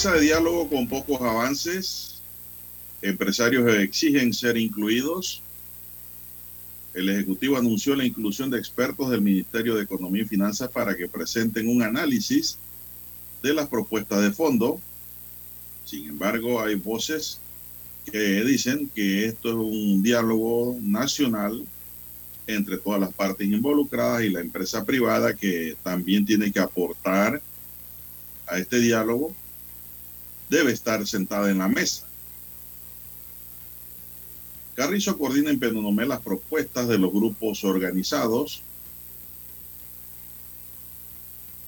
Mesa de diálogo con pocos avances. Empresarios exigen ser incluidos. El Ejecutivo anunció la inclusión de expertos del Ministerio de Economía y Finanzas para que presenten un análisis de las propuestas de fondo. Sin embargo, hay voces que dicen que esto es un diálogo nacional entre todas las partes involucradas y la empresa privada que también tiene que aportar a este diálogo debe estar sentada en la mesa. Carrizo coordina en Penonomé las propuestas de los grupos organizados.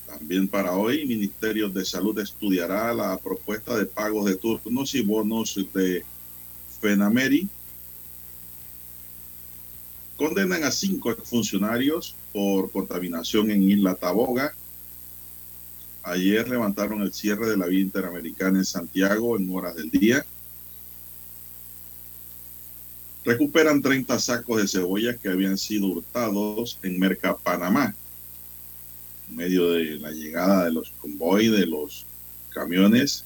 También para hoy, Ministerio de Salud estudiará la propuesta de pagos de turnos y bonos de FENAMERI. Condenan a cinco funcionarios por contaminación en Isla Taboga. Ayer levantaron el cierre de la vía interamericana en Santiago en horas del día. Recuperan 30 sacos de cebollas que habían sido hurtados en Merca, Panamá. En medio de la llegada de los convoy, de los camiones,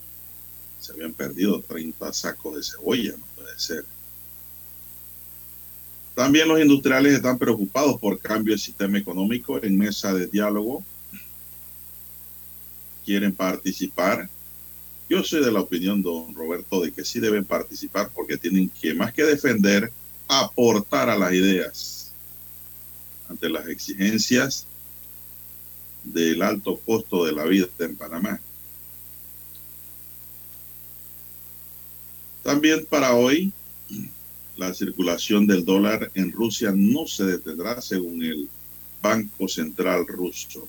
se habían perdido 30 sacos de cebolla, no puede ser. También los industriales están preocupados por cambio del sistema económico en mesa de diálogo quieren participar. Yo soy de la opinión, don Roberto, de que sí deben participar porque tienen que, más que defender, aportar a las ideas ante las exigencias del alto costo de la vida en Panamá. También para hoy, la circulación del dólar en Rusia no se detendrá según el Banco Central ruso.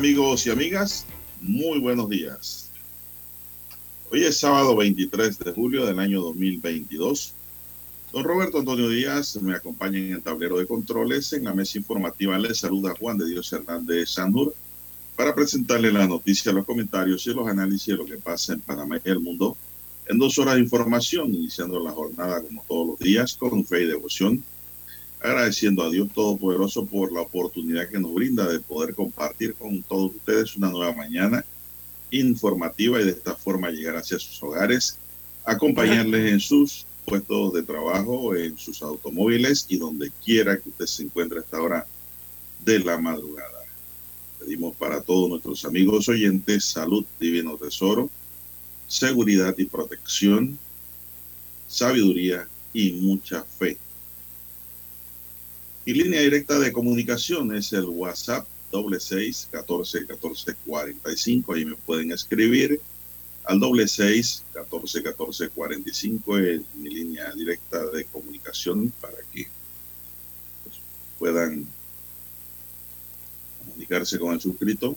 Amigos y amigas, muy buenos días. Hoy es sábado 23 de julio del año 2022. Don Roberto Antonio Díaz me acompaña en el tablero de controles. En la mesa informativa le saluda Juan de Dios Hernández Sanur para presentarle las noticias, los comentarios y los análisis de lo que pasa en Panamá y el mundo en dos horas de información, iniciando la jornada como todos los días con fe y devoción, agradeciendo a Dios Todopoderoso por la oportunidad que nos brinda de poder compartir con todos ustedes una nueva mañana informativa y de esta forma llegar hacia sus hogares, acompañarles en sus puestos de trabajo, en sus automóviles y donde quiera que usted se encuentre a esta hora de la madrugada. Pedimos para todos nuestros amigos oyentes salud, divino tesoro, seguridad y protección, sabiduría y mucha fe. Y línea directa de comunicación es el WhatsApp doble seis catorce catorce cuarenta y cinco. Ahí me pueden escribir al doble seis catorce catorce cuarenta y cinco es mi línea directa de comunicación para que pues, puedan comunicarse con el suscrito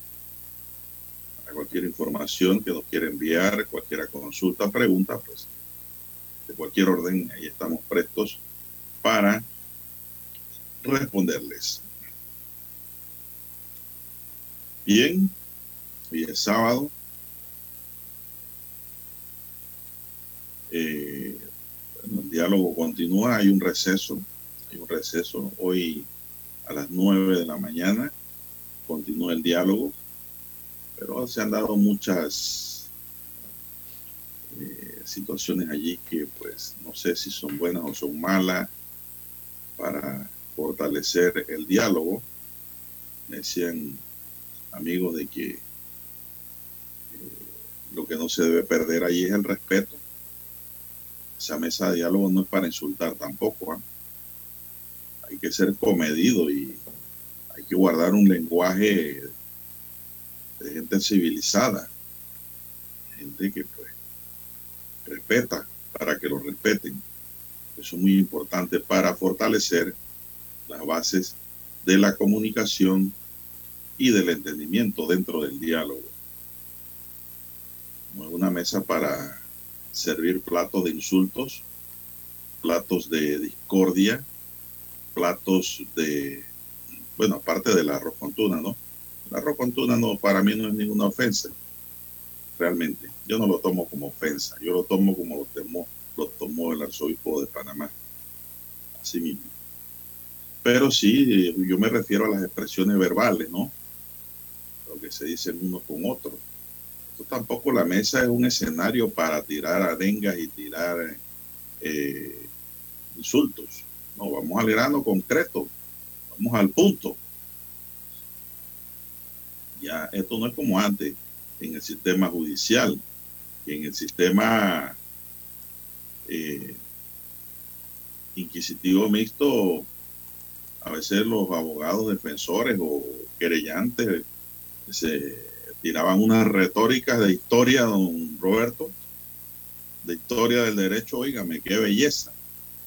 para cualquier información que nos quiera enviar, cualquier consulta, pregunta, pues de cualquier orden, ahí estamos prestos para responderles. Bien, hoy es sábado. Eh, el diálogo continúa, hay un receso, hay un receso hoy a las nueve de la mañana, continúa el diálogo, pero se han dado muchas eh, situaciones allí que pues no sé si son buenas o son malas para fortalecer el diálogo. Me decían amigos de que eh, lo que no se debe perder allí es el respeto. Esa mesa de diálogo no es para insultar tampoco. ¿ah? Hay que ser comedido y hay que guardar un lenguaje de gente civilizada, gente que pues respeta para que lo respeten. Eso es muy importante para fortalecer las bases de la comunicación y del entendimiento dentro del diálogo. No es una mesa para servir platos de insultos, platos de discordia, platos de, bueno, aparte del arroz con tuna, ¿no? El arroz con tuna no, para mí no es ninguna ofensa, realmente. Yo no lo tomo como ofensa, yo lo tomo como lo tomó, lo tomó el arzobispo de Panamá, así mismo. Pero sí, yo me refiero a las expresiones verbales, ¿no? Lo que se dicen uno con otro. Esto tampoco la mesa es un escenario para tirar arengas y tirar eh, insultos. No, vamos al grano concreto, vamos al punto. Ya, esto no es como antes en el sistema judicial, en el sistema eh, inquisitivo mixto a veces los abogados defensores o querellantes se tiraban unas retóricas de historia, don Roberto, de historia del derecho, oígame, qué belleza,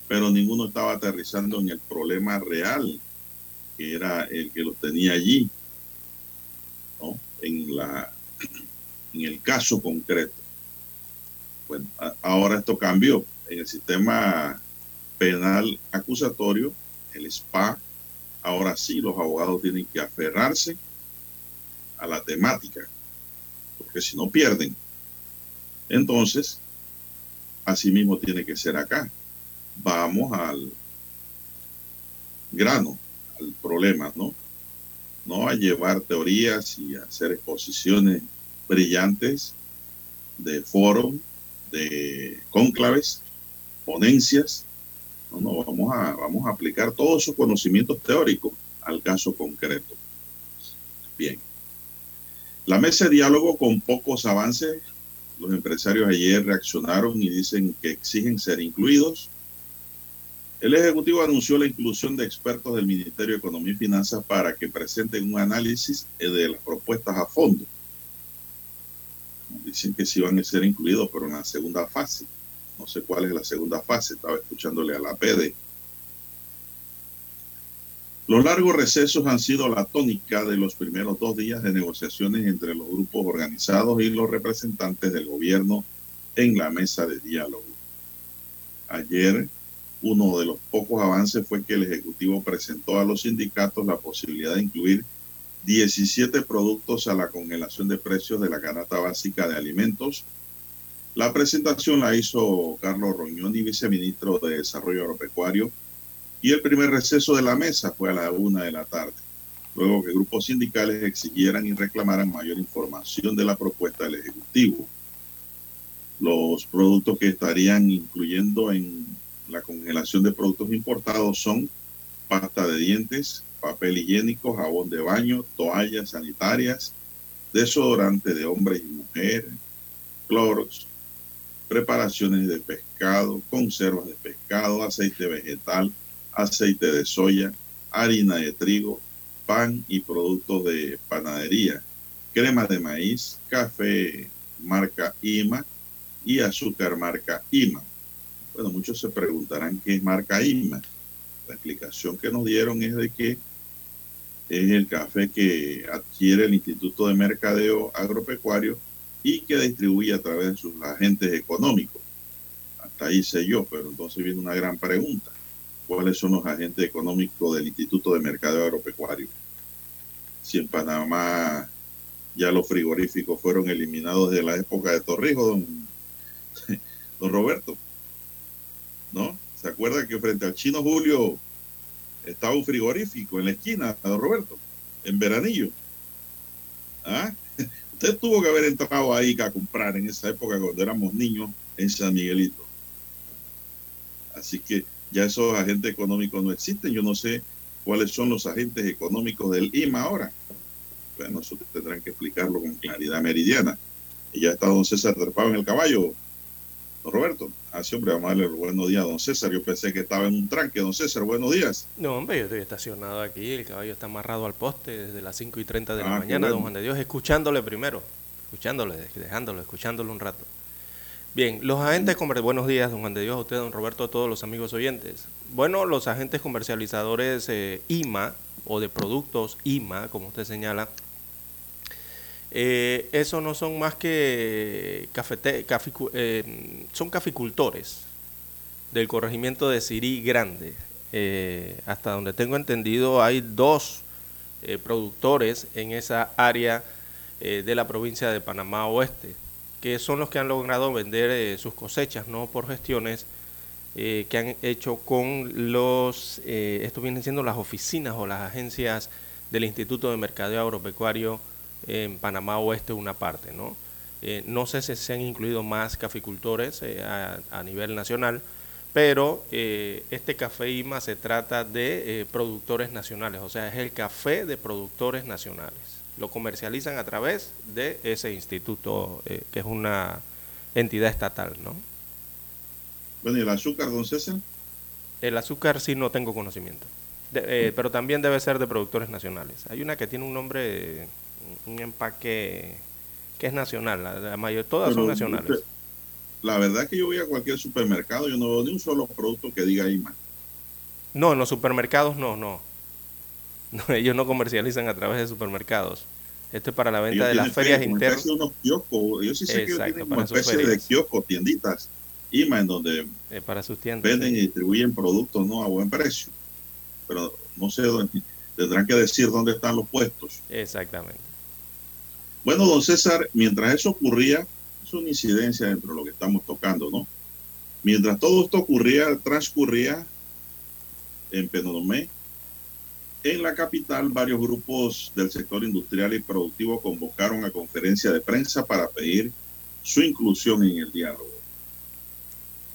pero ninguno estaba aterrizando en el problema real, que era el que los tenía allí, ¿no? En, la, en el caso concreto. Bueno, ahora esto cambió. En el sistema penal acusatorio, el SPA, ahora sí los abogados tienen que aferrarse a la temática, porque si no pierden. Entonces, así mismo tiene que ser acá. Vamos al grano, al problema, ¿no? No a llevar teorías y hacer exposiciones brillantes de foro, de cónclaves, ponencias, no, no, vamos a, vamos a aplicar todos esos conocimientos teóricos al caso concreto. Bien. La mesa de diálogo con pocos avances. Los empresarios ayer reaccionaron y dicen que exigen ser incluidos. El Ejecutivo anunció la inclusión de expertos del Ministerio de Economía y Finanzas para que presenten un análisis de las propuestas a fondo. Dicen que sí van a ser incluidos, pero en la segunda fase. No sé cuál es la segunda fase, estaba escuchándole a la PD. Los largos recesos han sido la tónica de los primeros dos días de negociaciones entre los grupos organizados y los representantes del gobierno en la mesa de diálogo. Ayer, uno de los pocos avances fue que el Ejecutivo presentó a los sindicatos la posibilidad de incluir 17 productos a la congelación de precios de la canasta básica de alimentos La presentación la hizo Carlos Roñoni, viceministro de Desarrollo Agropecuario, y el primer receso de la mesa fue a la una de la tarde, luego que grupos sindicales exigieran y reclamaran mayor información de la propuesta del Ejecutivo. Los productos que estarían incluyendo en la congelación de productos importados son pasta de dientes, papel higiénico, jabón de baño, toallas sanitarias, desodorante de hombres y mujeres, clorox, preparaciones de pescado, conservas de pescado, aceite vegetal, aceite de soya, harina de trigo, pan y productos de panadería, crema de maíz, café marca IMA y azúcar marca IMA. Bueno, muchos se preguntarán qué es marca IMA. La explicación que nos dieron es de que es el café que adquiere el Instituto de Mercadeo Agropecuario y que distribuye a través de sus agentes económicos. Hasta ahí sé yo, pero entonces viene una gran pregunta. ¿Cuáles son los agentes económicos del Instituto de Mercadeo Agropecuario? Si en Panamá ya los frigoríficos fueron eliminados de la época de Torrijos, don, don Roberto. ¿No? ¿Se acuerda que frente al chino Julio estaba un frigorífico en la esquina, don Roberto? En veranillo. ¿Ah? Usted tuvo que haber entrado ahí a comprar en esa época cuando éramos niños en San Miguelito. Así que ya esos agentes económicos no existen. Yo no sé cuáles son los agentes económicos del IMA ahora. Bueno, eso tendrán que explicarlo con claridad meridiana. Y ya está don César trepado en el caballo. Don Roberto, así hombre, vamos a darle el buenos días a don César. Yo pensé que estaba en un tranque. Don César, buenos días. No, hombre, yo estoy estacionado aquí, el caballo está amarrado al poste desde las 5 y 30 de la Ah, mañana, don. Juan de Dios, escuchándole primero, escuchándole, dejándolo, escuchándolo un rato. Bien, los agentes comerciales, buenos días, don Juan de Dios, a usted, don Roberto, a todos los amigos oyentes. Bueno, los agentes comercializadores eh, IMA, o de productos IMA, como usted señala, eh, eso no son más que cafete, eh, son caficultores del corregimiento de Sirí Grande. Eh, hasta donde tengo entendido hay dos eh, productores en esa área de la provincia de Panamá Oeste, que son los que han logrado vender sus cosechas, no por gestiones que han hecho con los, esto vienen siendo las oficinas o las agencias del Instituto de Mercadeo Agropecuario en Panamá Oeste, una parte, ¿no? Eh, no sé si se han incluido más caficultores eh, a, a nivel nacional, pero eh, este café IMA se trata de productores nacionales, o sea, es el café de productores nacionales. Lo comercializan a través de ese instituto, que es una entidad estatal, ¿no? Bueno, ¿y el azúcar, don César? El azúcar sí no tengo conocimiento, De- pero también debe ser de productores nacionales. Hay una que tiene un nombre, un empaque que es nacional, la, la mayor, todas son nacionales. usted- La verdad que yo voy a cualquier supermercado, yo no veo ni un solo producto que diga IMA. No, en los supermercados no, no. No, ellos no comercializan a través de supermercados. Esto es para la venta Ellos de las ferias internas. unos kioscos. Yo sí sé que tienen sus especie de kioscos, tienditas, IMA, en donde eh, para sus tiendas. venden sí. y distribuyen productos no a buen precio. Pero no sé dónde, tendrán que decir dónde están los puestos. Exactamente. Bueno, don César, mientras eso ocurría, es una incidencia dentro de lo que estamos tocando, ¿no? Mientras todo esto ocurría, transcurría en Penonomé, en la capital, varios grupos del sector industrial y productivo convocaron a conferencia de prensa para pedir su inclusión en el diálogo.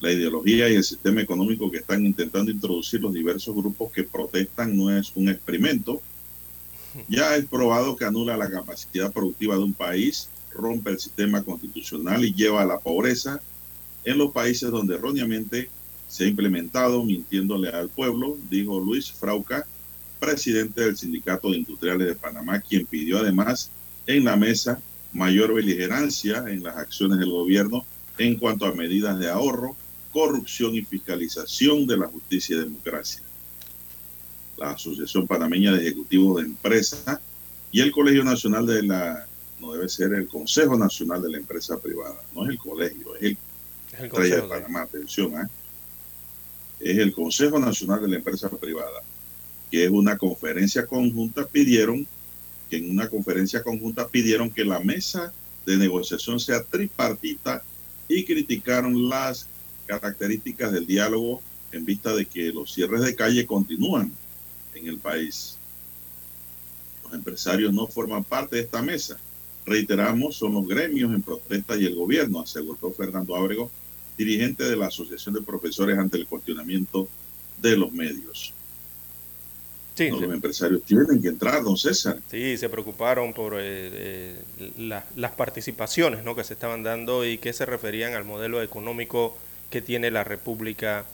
La ideología y el sistema económico que están intentando introducir los diversos grupos que protestan no es un experimento, ya es probado que anula la capacidad productiva de un país, rompe el sistema constitucional y lleva a la pobreza en los países donde erróneamente se ha implementado mintiéndole al pueblo, dijo Luis Frauca, presidente del Sindicato de Industriales de Panamá, quien pidió además en la mesa mayor beligerancia en las acciones del gobierno en cuanto a medidas de ahorro, corrupción y fiscalización de la justicia y democracia la Asociación Panameña de Ejecutivos de Empresa y el Colegio Nacional de la, no debe ser el Consejo Nacional de la Empresa Privada, no es el colegio, es el Es el de consejo, sí. Panamá, atención, ¿ah? es el Consejo Nacional de la Empresa Privada, que es una conferencia conjunta, pidieron, que en una conferencia conjunta pidieron que la mesa de negociación sea tripartita y criticaron las características del diálogo en vista de que los cierres de calle continúan en el país. Los empresarios no forman parte de esta mesa. Reiteramos, son los gremios en protesta y el gobierno, aseguró Fernando Ábrego, dirigente de la Asociación de Profesores ante el cuestionamiento de los medios. Sí, No, los empresarios tienen que entrar, don César. Sí, se preocuparon por eh, eh, la- las participaciones ¿no? que se estaban dando y que se referían al modelo económico que tiene la República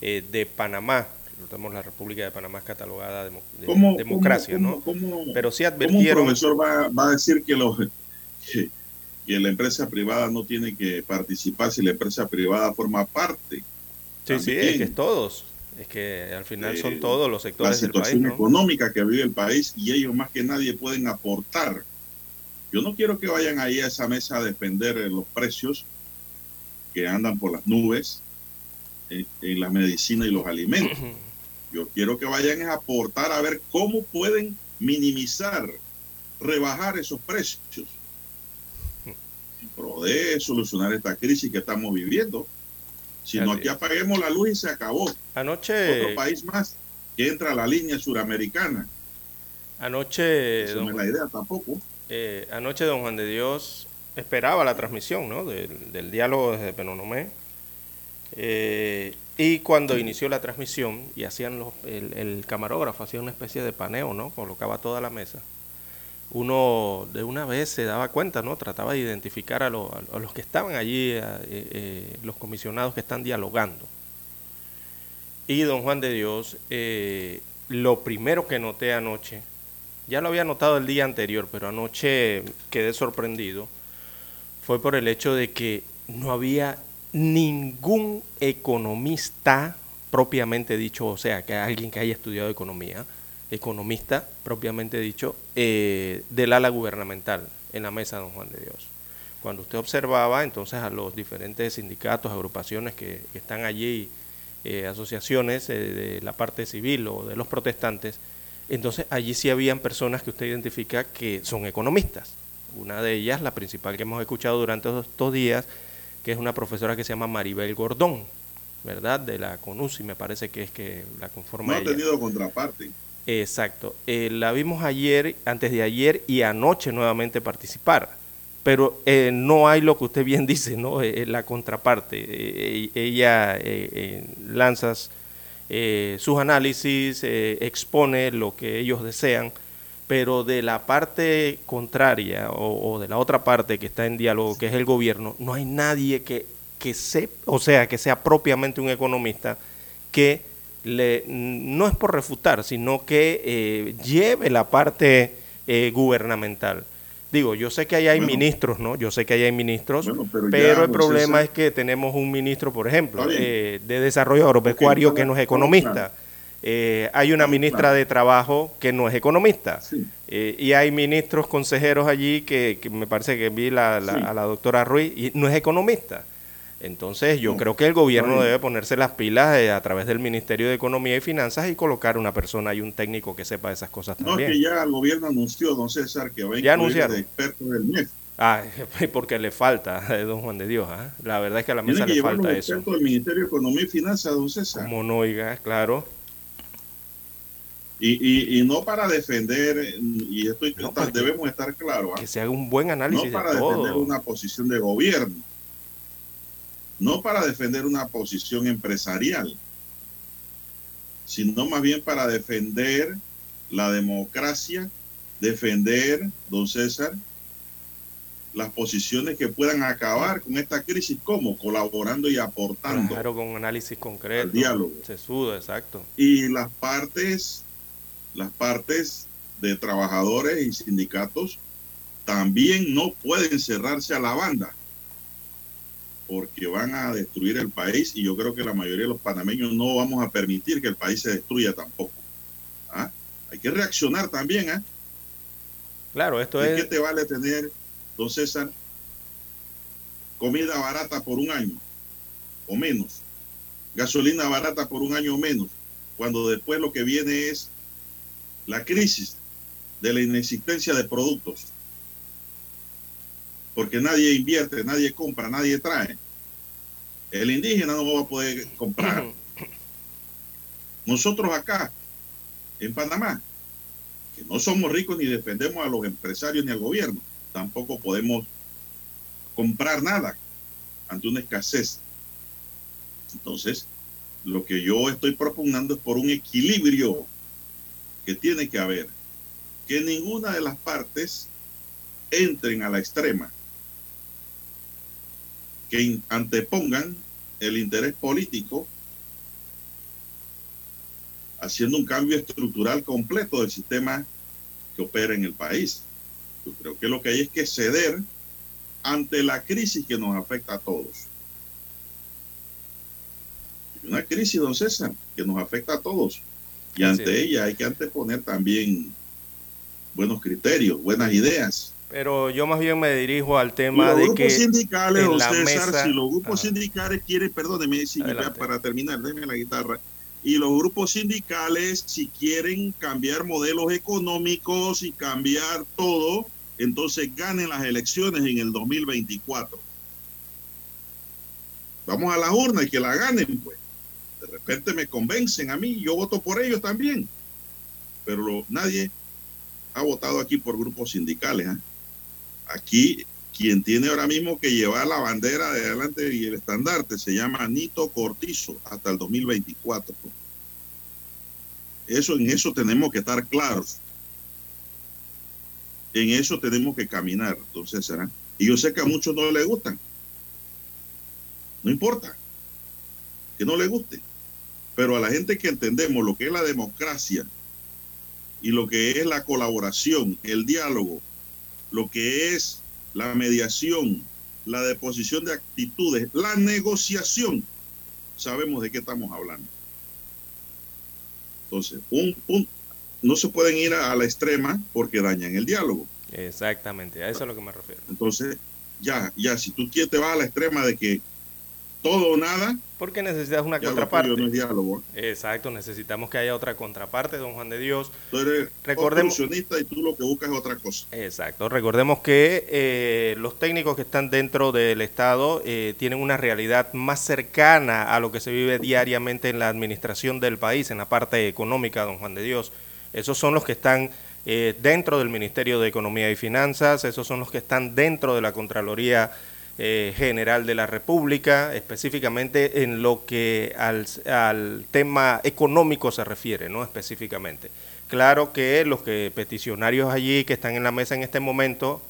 eh, de Panamá. Recordemos, la República de Panamá es catalogada demo- de ¿Cómo, democracia, cómo- ¿no? cómo- Pero sí ¿Cómo un advirtieron, profesor va, va a decir que, los, que, que la empresa privada no tiene que participar si la empresa privada forma parte? sí, sí, es que es todos, es que al final Eh, son todos los La sectores del país, situación ¿no? económica que vive el país y ellos más que nadie pueden aportar. Yo no quiero que vayan ahí a esa mesa a defender eh, los precios que andan por las nubes en, en la medicina y los alimentos. Yo quiero que vayan a aportar a ver cómo pueden minimizar, rebajar esos precios. Pro de solucionar esta crisis que estamos viviendo. Si no, Así aquí apaguemos la luz y se acabó. Otro Anoche, país más que entra a la línea suramericana. anoche, Esa no don es la idea tampoco. Eh, anoche don Juan de Dios esperaba la transmisión ¿no? del, del diálogo desde Penonomé Eh, y cuando inició la transmisión y hacían los, el, camarógrafo hacía una especie de paneo, ¿no? colocaba toda la mesa, uno de una vez se daba cuenta, ¿no? trataba de identificar a los que estaban allí, a, eh, eh, los comisionados que están dialogando. Y don Juan de Dios, eh, lo primero que noté anoche, ya lo había notado el día anterior, pero anoche quedé sorprendido, fue por el hecho de que no había ningún economista propiamente dicho, o sea, que alguien que haya estudiado economía, economista propiamente dicho, eh, del ala gubernamental en la mesa de don Juan de Dios. Cuando usted observaba entonces a los diferentes sindicatos, agrupaciones que, están allí, eh, asociaciones eh, de la parte civil o de los protestantes, entonces allí sí habían personas que usted identifica que son economistas. Una de ellas, la principal que hemos escuchado durante estos días, que es una profesora que se llama Maribel Gordón, ¿verdad? De la CONUSI, me parece que es que la No conforma ha ella. tenido contraparte. Exacto. Eh, la vimos ayer, antes de ayer y anoche nuevamente participar. Pero eh, no hay lo que usted bien dice, ¿no? Eh, eh, la contraparte. Ella lanza eh, sus análisis, expone lo que ellos desean, pero de la parte contraria o, o de la otra parte que está en diálogo, que es el gobierno, no hay nadie que, que se, o sea, que sea propiamente un economista que le, no es por refutar, sino que eh, lleve la parte eh, gubernamental. Digo, yo sé que ahí hay Bueno. ministros, ¿no? Yo sé que ahí hay ministros, Bueno, pero pero, ya, el problema es que tenemos un ministro, por ejemplo, eh, de Desarrollo Agropecuario que no es economista. claro. Eh, hay una ministra de Trabajo que no es economista. Sí. Eh, y hay ministros consejeros allí que, que me parece que vi la, la- Sí. a la doctora Ruiz y no es economista. Entonces yo No, creo que el gobierno debe ponerse las pilas eh, a través del Ministerio de Economía y Finanzas y colocar una persona y un técnico que sepa de esas cosas No, también. que ya el gobierno anunció, don César, que va a incluir de expertos del MEF. Ah, porque le falta, eh, don Juan de Dios. ¿ah? La verdad es que a la mesa que le falta eso. del Ministerio de Economía y Finanzas, don César. Como no oiga, claro. Y, y, y no para defender, y esto No, debemos estar claros, ¿ah? Que se haga un buen no análisis para de defender todo. una posición de gobierno, no para defender una posición empresarial, sino más bien para defender la democracia, defender, don César, las posiciones que puedan acabar con esta crisis, como colaborando y aportando. Claro, con un análisis concreto. Al diálogo. Se suda, exacto. y las partes, las partes de trabajadores y sindicatos también no pueden cerrarse a la banda porque van a destruir el país y yo creo que la mayoría de los panameños no vamos a permitir que el país se destruya tampoco. ¿Ah? Hay que reaccionar también. ¿ah? Claro, esto ¿De qué es... te vale tener, don César, comida barata por un año o menos? Gasolina barata por un año o menos, cuando después lo que viene es la crisis de la inexistencia de productos. Porque nadie invierte, nadie compra, nadie trae. El indígena no va a poder comprar. Nosotros acá, en Panamá, que no somos ricos ni defendemos a los empresarios ni al gobierno, tampoco podemos comprar nada ante una escasez. Entonces, lo que yo estoy propugnando es por un equilibrio que tiene que haber, que ninguna de las partes entren a la extrema, que antepongan el interés político haciendo un cambio estructural completo del sistema que opera en el país. Yo creo que lo que hay es que ceder ante la crisis que nos afecta a todos. Una crisis, don César, que nos afecta a todos. Y Así ante es. ella hay que anteponer también buenos criterios, buenas ideas. Pero yo más bien me dirijo al tema los de grupos que sindicales, en la César, mesa- si los grupos Ajá. sindicales quieren, perdóneme, si para terminar, déjeme la guitarra. Y los grupos sindicales, si quieren cambiar modelos económicos y cambiar todo, entonces ganen las elecciones en el 2024. Vamos a la urna y que la ganen, pues. Repente me convencen a mí, yo voto por ellos también. Pero nadie ha votado aquí por grupos sindicales. ¿ah? Aquí quien tiene ahora mismo que llevar la bandera de adelante y el estandarte se llama Nito Cortizo hasta el 2024. pues. Eso, en eso tenemos que estar claros. En eso tenemos que caminar, entonces será. Y yo sé que a muchos no les gustan. No importa que no les guste. Pero a la gente que entendemos lo que es la democracia y lo que es la colaboración, el diálogo, lo que es la mediación, la deposición de actitudes, la negociación, sabemos de qué estamos hablando. Entonces, un punto, no se pueden ir a, la extrema porque dañan el diálogo. Exactamente, a eso es a lo que me refiero. Entonces, ya, ya, si tú quieres te vas a la extrema de que todo o nada, Porque necesitas una contraparte. no es diálogo. Exacto, necesitamos que haya otra contraparte, don Juan de Dios. Tú eres Recordemos- y tú lo que buscas es otra cosa. Exacto, recordemos que eh, los técnicos que están dentro del Estado eh, tienen una realidad más cercana a lo que se vive diariamente en la administración del país, en la parte económica, don Juan de Dios. Esos son los que están eh, dentro del Ministerio de Economía y Finanzas, esos son los que están dentro de la Contraloría eh, General de la República, específicamente en lo que al, tema económico se refiere, ¿no? Específicamente. Claro que los que peticionarios allí que están en la mesa en este momento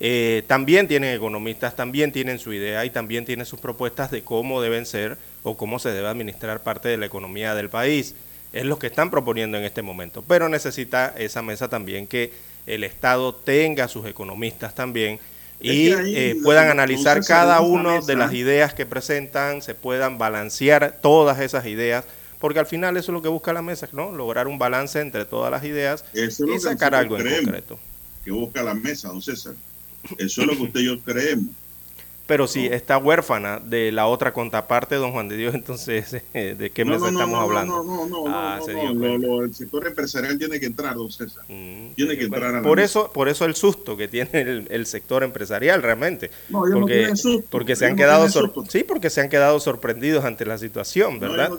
eh, también tienen economistas, también tienen su idea y también tienen sus propuestas de cómo deben ser o cómo se debe administrar parte de la economía del país. Es lo que están proponiendo en este momento. Pero necesita esa mesa también que el Estado tenga sus economistas también y eh, puedan analizar cada uno de las ideas que presentan, se puedan balancear todas esas ideas, porque al final eso es lo que busca la mesa, ¿no? Lograr un balance entre todas las ideas Eso es lo y sacar algo en concreto. que busca la mesa, don César. Eso es lo que usted y yo creemos. Pero si está huérfana de la otra contraparte, don Juan de Dios, entonces, eh, ¿de qué mesa no, no, estamos no, hablando? No, no, no, Ah, lo- el sector empresarial tiene que entrar, don César. Mm, Tiene sí, que entrar a la por mesa. eso, por eso el susto que tiene el, el sector empresarial realmente, No, porque, tienen susto, porque se han quedado sor- sí, porque se han quedado sorprendidos ante la situación, ¿verdad?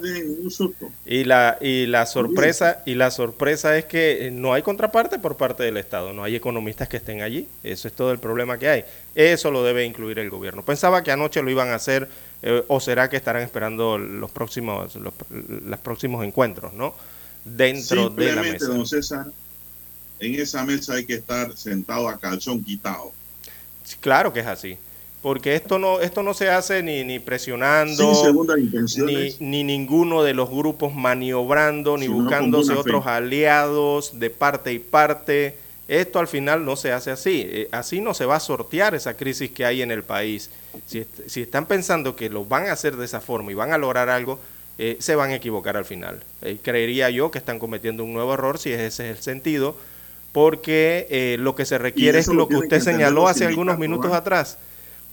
susto. Y la, y la sorpresa, y la sorpresa es que eh, no hay contraparte por parte del Estado, no hay economistas que estén allí. Eso es todo el problema que hay. Eso lo debe incluir el gobierno. Pensaba que anoche lo iban a hacer, eh, o será que estarán esperando los próximos, los, los próximos encuentros, ¿no? Dentro de la mesa. don César, en esa mesa hay que estar sentado a calzón quitado. Claro que es así. Porque esto no, esto no se hace ni, ni presionando, ni, ni ninguno de los grupos maniobrando, ni buscándose otros aliados de parte y parte. Esto al final no se hace así. Eh, así no se va a sortear esa crisis que hay en el país. Si, est- si están pensando que lo van a hacer de esa forma y van a lograr algo, eh, se van a equivocar al final. Eh, creería yo que están cometiendo un nuevo error si ese es el sentido, porque eh, lo que se requiere es lo lo que usted que señaló hace algunos minutos ¿ah? atrás.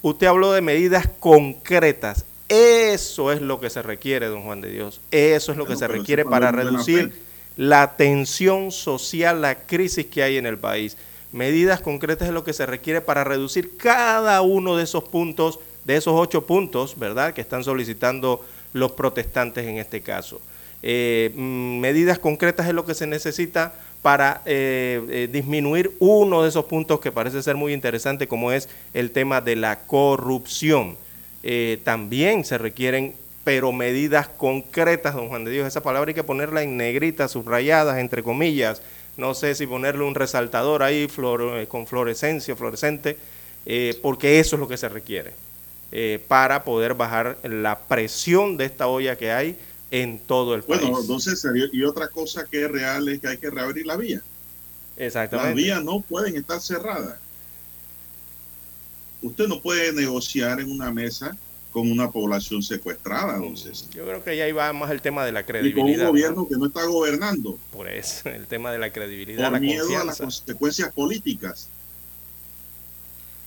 Usted habló de medidas concretas. Eso es lo que se requiere, don Juan de Dios. Eso es lo que se requiere para reducir. La tensión social, la crisis que hay en el país. Medidas concretas es lo que se requiere para reducir cada uno de esos puntos de esos ocho puntos, ¿verdad?, que están solicitando los protestantes en este caso. Eh, mm, medidas concretas es lo que se necesita para eh, eh, disminuir uno de esos puntos que parece ser muy interesante, como es el tema de la corrupción. También se requieren, pero medidas concretas, don Juan de Dios, esa palabra hay que ponerla en negrita, subrayadas, entre comillas, no sé si ponerle un resaltador ahí flor- eh, con fluorescencia, fluorescente, eh, porque eso es lo que se requiere eh, para poder bajar la presión de esta olla que hay en todo el Bueno, país. don César, y, otra cosa que es real es que hay que reabrir la vía. Las Exactamente. vías no pueden estar cerradas. Usted no puede negociar en una mesa con una población secuestrada, don César. Yo creo que ya ahí va más el tema de la Y con un credibilidad. ¿no? gobierno que no está gobernando Por eso, el tema de la credibilidad, por la miedo a las consecuencias políticas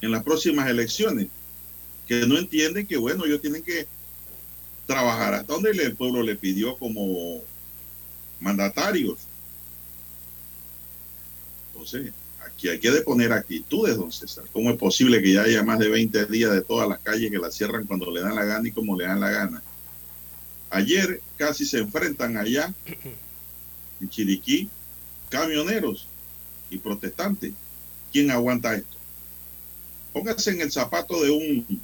en las próximas elecciones, que no entienden que, bueno, ellos tienen que trabajar hasta donde el pueblo le pidió como mandatarios. Entonces, aquí hay que deponer actitudes, don César. ¿Cómo es posible que ya haya más de 20 días de todas las calles que las cierran cuando le dan la gana y como le dan la gana? Ayer casi se enfrentan allá, en Chiriquí, camioneros y protestantes. ¿Quién aguanta esto? Póngase en el zapato de un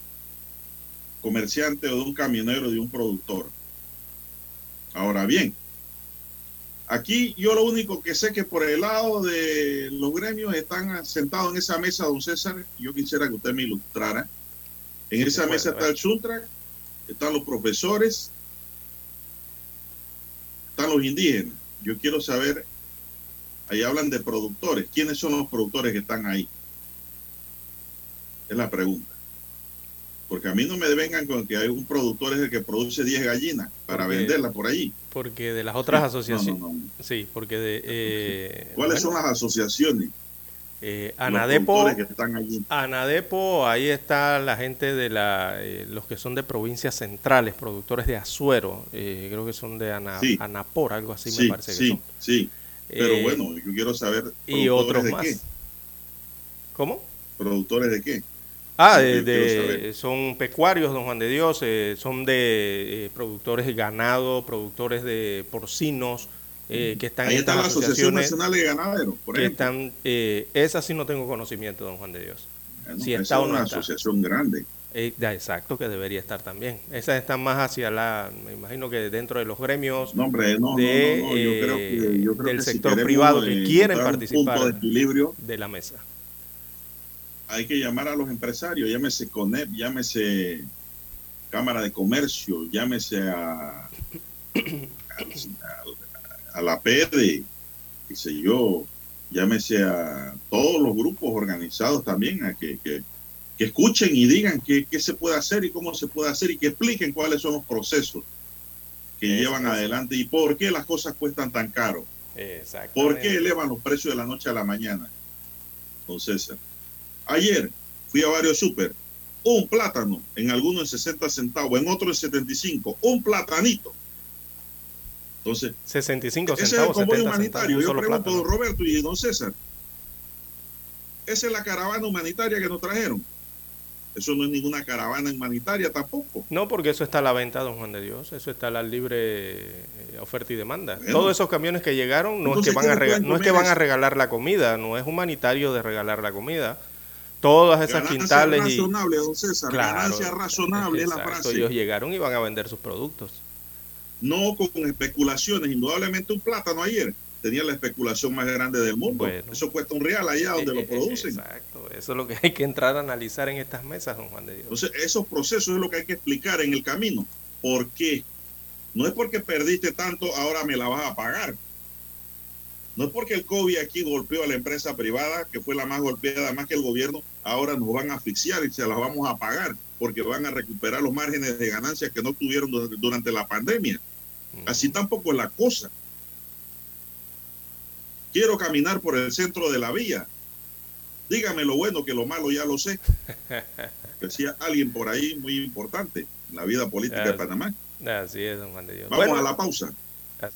comerciante o de un camionero, de un productor. Ahora bien, aquí yo lo único que sé que por el lado de los gremios están sentados en esa mesa, don César, yo quisiera que usted me ilustrara. En Sí, esa mesa está el Suntrack, están los profesores, están los indígenas. Yo quiero saber, ahí hablan de productores. ¿Quiénes son los productores que están ahí? Es la pregunta. Porque a mí no me vengan con que hay un productor es el que produce 10 gallinas para Porque- venderlas por allí. Porque de las otras No, asociaciones. no, no. Sí, porque de. eh, ¿Cuáles bueno, son las asociaciones? eh, Anadepo. productores que están allí. Anadepo, ahí está la gente de la, eh, los que son de provincias centrales, productores de Azuero, eh, creo que son de Ana, Sí. Anapor, algo así sí, me parece que sí, son. sí. Pero Eh, bueno, yo quiero saber y otros de más. qué. ¿Cómo? ¿Productores de qué? Ah, de- son pecuarios, don Juan de Dios, eh, son de eh, productores de ganado, productores de porcinos, eh, que están Ahí en está estas la Asociación asociaciones Nacional de Ganaderos, por que ejemplo. están, eh, esas sí no tengo conocimiento, don Juan de Dios. Bueno, si esa está es no una está. asociación grande. Eh, exacto, que debería estar también. Esas están más hacia la, me imagino que dentro de los gremios No, hombre, no, no, de, no, no, Yo creo que, yo creo del que sector privado que quieren participar. punto de equilibrio, de la mesa. Hay que llamar a los empresarios, llámese CONEP, llámese Cámara de Comercio, llámese a, a, a la PEDE, qué sé yo, llámese a todos los grupos organizados también, a que, que, que escuchen y digan qué, qué se puede hacer y cómo se puede hacer y que expliquen cuáles son los procesos que llevan adelante y por qué las cosas cuestan tan caro. ¿Por qué elevan los precios de la noche a la mañana? César. Ayer fui a varios super. Un plátano, en algunos en 60 centavos, en otros en 75. Un platanito. Entonces, 65 ese es el centavos, convoy 70 humanitario. centavos, Yo pregunto, plátano. don Roberto y don César. Esa es la caravana humanitaria que nos trajeron. Eso no es ninguna caravana humanitaria tampoco. No, porque eso está a la venta, don Juan de Dios. Eso está a la libre eh, oferta y demanda. Bueno. Todos esos camiones que llegaron no es que van ¿qué a no es que van a regalar la comida, no es humanitario de regalar la comida. Todas esas Ganancia quintales y razonable, don César. Claro, Ganancia razonable es la frase. Ellos llegaron y van a vender sus productos. no con especulaciones. Indudablemente un plátano ayer tenía la especulación más grande del mundo. Bueno. Eso cuesta un real allá donde Eh, lo producen. Exacto, eso es lo que hay que entrar a analizar en estas mesas, don Juan de Dios. Entonces, esos procesos es lo que hay que explicar en el camino. ¿Por qué? No es porque perdiste tanto, ahora me la vas a pagar. No es porque el COVID aquí golpeó a la empresa privada, que fue la más golpeada, más que el gobierno, ahora nos van a asfixiar y se las vamos a pagar, porque van a recuperar los márgenes de ganancias que no tuvieron du- durante la pandemia. Así tampoco es la cosa. Quiero caminar por el centro de la vía. Dígame lo bueno que lo malo ya lo sé. Decía alguien por ahí muy importante en la vida política de Panamá. Así es, don Juan de Dios. Vamos Bueno, a la pausa. así-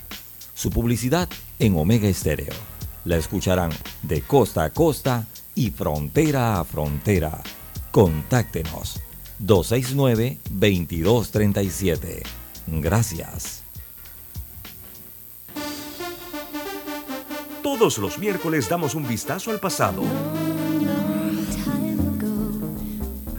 Su publicidad en Omega Estéreo. La escucharán de costa a costa y frontera a frontera. Contáctenos 269-2237. Gracias. Todos los miércoles damos un vistazo al pasado.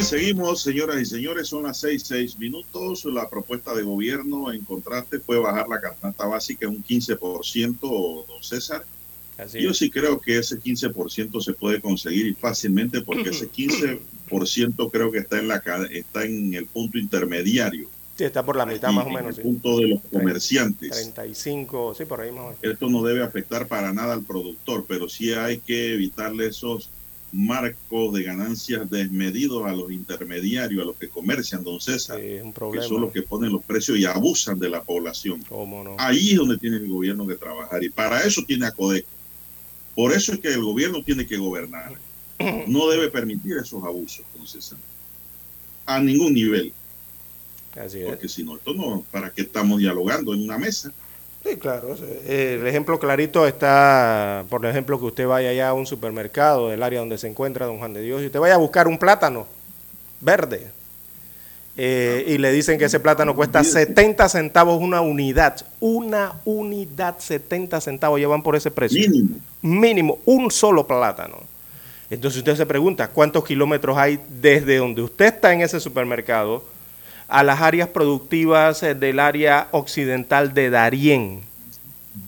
Bien, seguimos, señoras y señores, son las seis, seis minutos. La propuesta de gobierno, en contraste, fue bajar la canasta básica en un 15%, don César. Así Yo sí creo que ese 15% se puede conseguir fácilmente porque ese 15% creo que está en, la, está en el punto intermediario, Sí, está por la mitad y más o en menos. el sí. punto de los comerciantes. 35, sí, por ahí más o menos. Esto no debe afectar para nada al productor, pero sí hay que evitarle esos marcos de ganancias desmedidos a los intermediarios, a los que comercian, don César, Sí, es un que son los que ponen los precios y abusan de la población. Ahí es donde tiene el gobierno que trabajar y para eso tiene a Codeco. Por eso es que el gobierno tiene que gobernar. No debe permitir esos abusos, don César. A ningún nivel, Así es. porque si no, esto no, ¿para qué estamos dialogando en una mesa? Sí, claro. El ejemplo clarito está, por ejemplo, que usted vaya allá a un supermercado del área donde se encuentra Don Juan de Dios y usted vaya a buscar un plátano verde eh, y le dicen que ese plátano cuesta 70 centavos una unidad. Una unidad, 70 centavos llevan por ese precio. Mínimo. Mínimo, un solo plátano. Entonces usted se pregunta, ¿cuántos kilómetros hay desde donde usted está en ese supermercado a las áreas productivas eh, del área occidental de Darién,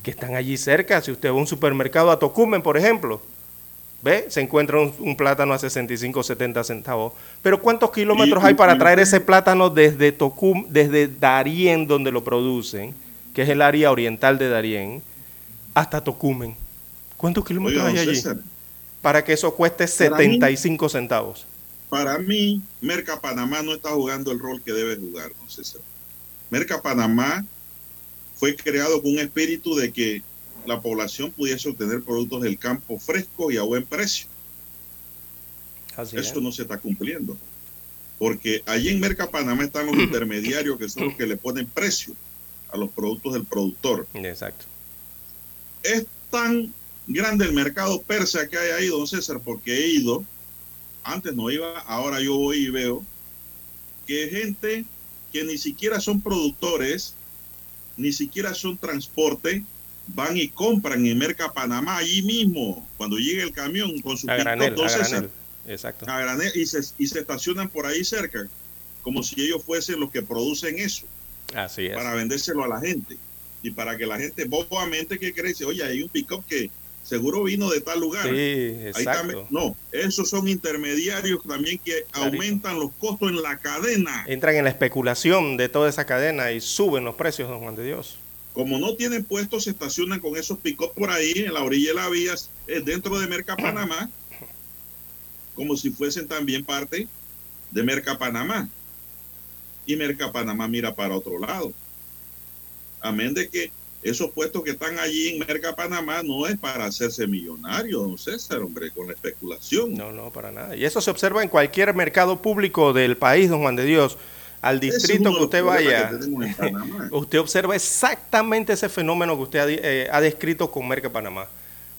que están allí cerca? Si usted va a un supermercado a Tocumen, por ejemplo, ¿ve? Se encuentra un, un plátano a 65 70 centavos. Pero ¿cuántos kilómetros hay para traer ese plátano desde Tocum, desde Darién, donde lo producen, que es el área oriental de Darién, hasta Tocumen? ¿Cuántos kilómetros Oiga, hay allí? César, Para que eso cueste Para mí- 75 centavos. Para mí, Merca Panamá no está jugando el rol que debe jugar, don César. Merca Panamá fue creado con un espíritu de que la población pudiese obtener productos del campo frescos y a buen precio. Así Eso no se está cumpliendo. Porque allí en Merca Panamá están los intermediarios que son los que le ponen precio a los productos del productor. Exacto. Es tan grande el mercado persa que hay ahí, don César, porque he ido, antes no iba, ahora yo voy y veo que gente que ni siquiera son productores, ni siquiera son transporte, van y compran en Merca Panamá allí mismo, cuando llegue el camión con su A pick-up, granel, don a César, granel. Exacto. a granel, y, se, y se estacionan por ahí cerca, como si ellos fuesen los que producen eso Así es. para vendérselo a la gente y para que la gente bobamente que cree, dice, oye, hay un pick-up que seguro vino de tal lugar. Sí, Ahí también- exacto. no, esos son intermediarios también que Clarito. aumentan los costos en la cadena. Entran en la especulación de toda esa cadena y suben los precios, don Juan de Dios. Como no tienen puestos, se estacionan con esos pick-up por ahí, en la orilla de la vía, eh, dentro de Merca Panamá, como si fuesen también parte de Merca Panamá. y Merca Panamá mira para otro lado. Amén de que esos puestos que están allí en Merca Panamá no es para hacerse millonario, don César, hombre, con la especulación. No, no, para nada. Y eso se observa en cualquier mercado público del país, don Juan de Dios. Al es distrito que usted vaya, que usted observa exactamente ese fenómeno que usted ha, eh, ha descrito con Merca Panamá.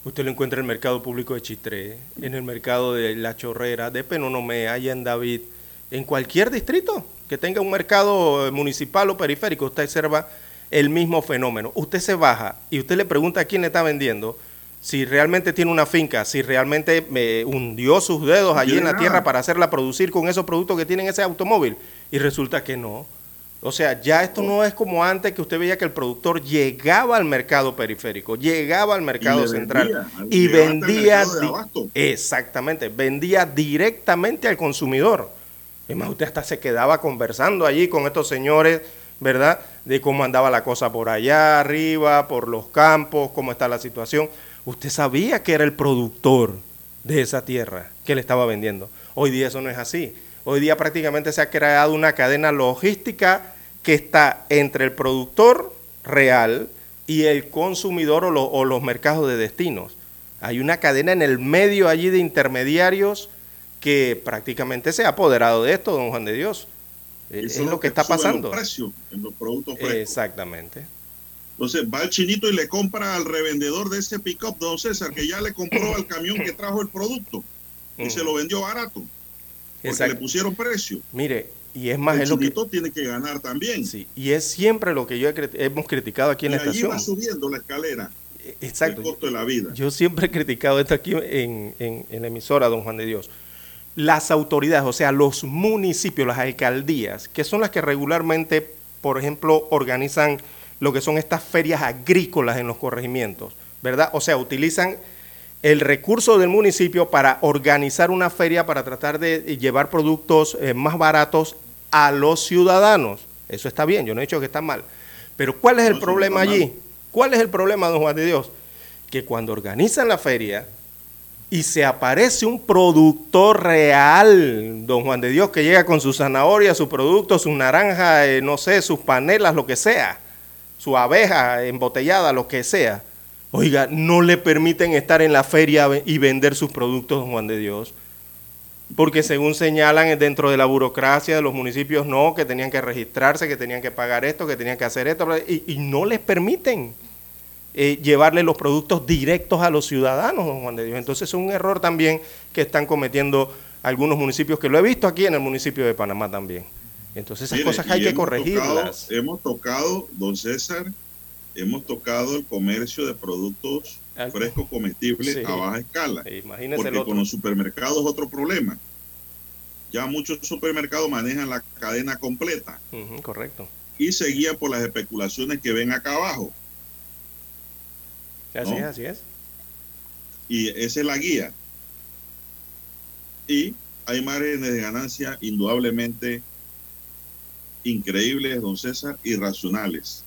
Usted lo encuentra en el mercado público de Chitré, en el mercado de La Chorrera, de Penonomé, allá en David, en cualquier distrito que tenga un mercado eh, municipal o periférico, usted observa el mismo fenómeno. Usted se baja y usted le pregunta a quién le está vendiendo, si realmente tiene una finca, si realmente eh, hundió sus dedos allí en la tierra para hacerla producir con esos productos que tiene ese automóvil. Y resulta que no. O sea, ya esto no es como antes que usted veía que el productor llegaba al mercado periférico, llegaba al mercado central vendía, y vendía, exactamente, vendía directamente al consumidor. Es más, usted hasta se quedaba conversando allí con estos señores, ¿verdad? De cómo andaba la cosa por allá arriba, por los campos, cómo está la situación. Usted sabía que era el productor de esa tierra que le estaba vendiendo. Hoy día eso no es así. Hoy día prácticamente se ha creado una cadena logística que está entre el productor real y el consumidor o, o los mercados de destinos. Hay una cadena en el medio allí de intermediarios que prácticamente se ha apoderado de esto, don Juan de Dios. Eh, Eso Es lo que está pasando. Los precios en los productos frescos. Exactamente. Entonces va el chinito y le compra al revendedor de ese pick-up, don César, que ya le compró al camión que trajo el producto y se lo vendió barato porque Exacto. le pusieron precio. Mire, y es más, el es lo que, chinito tiene que ganar también. sí, y es siempre lo que yo he hemos criticado aquí en y la allí estación. va subiendo la escalera Exacto. el costo de la vida. Yo siempre he criticado esto aquí en, en- en la emisora, don Juan de Dios. Las autoridades, o sea, los municipios, las alcaldías, que son las que regularmente, por ejemplo, organizan lo que son estas ferias agrícolas en los corregimientos, ¿verdad? O sea, utilizan el recurso del municipio para organizar una feria para tratar de llevar productos eh, más baratos a los ciudadanos. Eso está bien, yo no he dicho que está mal. Pero ¿cuál es el No, problema allí? ¿Cuál es el problema, don Juan de Dios? Que cuando organizan la feria y se aparece un productor real, don Juan de Dios, que llega con su zanahoria, su producto, su naranja, eh, no sé, sus panelas, lo que sea, su abeja embotellada, lo que sea. Oiga, no le permiten estar en la feria y vender sus productos, don Juan de Dios. Porque según señalan eh, dentro de la burocracia de los municipios, no, que tenían que registrarse, que tenían que pagar esto, que tenían que hacer esto, y no les permiten eh, llevarle los productos directos a los ciudadanos, don Juan de Dios. Entonces es un error también que están cometiendo algunos municipios, que lo he visto aquí en el municipio de Panamá también. Entonces esas Mire, cosas hay que corregirlas. Tocado, hemos tocado, don César, hemos tocado el comercio de productos frescos comestibles Sí. a baja escala. Imagínese Porque con los supermercados es otro problema. Ya muchos supermercados manejan la cadena completa correcto. y se guían por las especulaciones que ven acá abajo. Así ¿No? es, así es. Y esa es la guía. Y hay márgenes de ganancia indudablemente increíbles, don César, irracionales.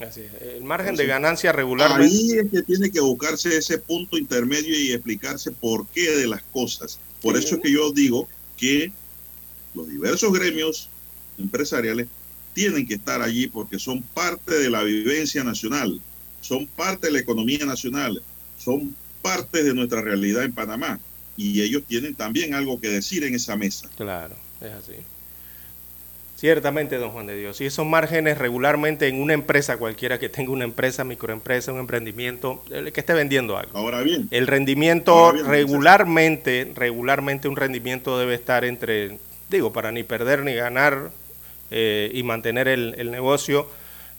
Así es. El margen Entonces, de ganancia regularmente. Ahí es que tiene que buscarse ese punto intermedio y explicarse por qué de las cosas. Por Sí. eso es que yo digo que los diversos gremios empresariales tienen que estar allí porque son parte de la vivencia nacional, son parte de la economía nacional, son parte de nuestra realidad en Panamá y ellos tienen también algo que decir en esa mesa. Claro, es así. Ciertamente, don Juan de Dios. Y esos márgenes regularmente en una empresa, cualquiera que tenga una empresa, microempresa, un emprendimiento, que esté vendiendo algo. Ahora bien, El rendimiento bien, regularmente, regularmente un rendimiento debe estar entre, digo, para ni perder ni ganar eh, y mantener el, el negocio,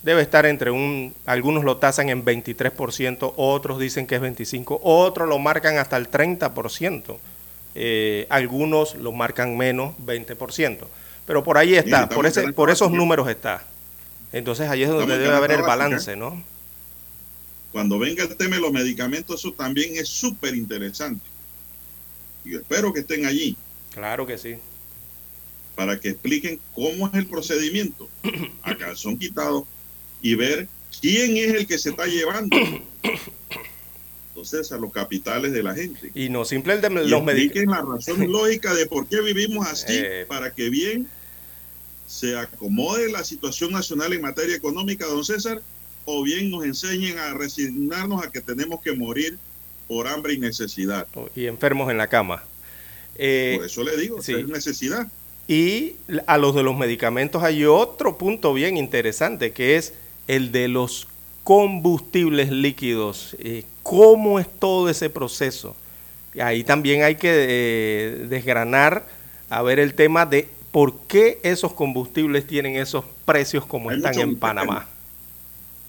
debe estar entre un, algunos lo tasan en 23%, otros dicen que es 25%, otros lo marcan hasta el 30%, eh, algunos lo marcan menos, 20%. Pero por ahí está, por, ese, esos números está. Entonces ahí es donde debe haber el balance, ¿no? cuando venga el tema de los medicamentos, eso también es súper interesante. Y yo espero que estén allí. Claro que sí. para que expliquen cómo es el procedimiento a calzón quitado y ver quién es el que se está llevando entonces a los capitales de la gente. Y no simple el de Y los medicamentos. la razón lógica de por qué vivimos así Eh. para que bien se acomode la situación nacional en materia económica, don César, o bien nos enseñen a resignarnos a que tenemos que morir por hambre y necesidad. Y enfermos en la cama. Eh, por eso le digo, sí. es necesidad. Y a los de los medicamentos hay otro punto bien interesante, que es el de los combustibles líquidos. Eh, ¿Cómo es todo ese proceso? Ahí también hay que eh, desgranar a ver el tema de por qué esos combustibles tienen esos precios como están en Panamá.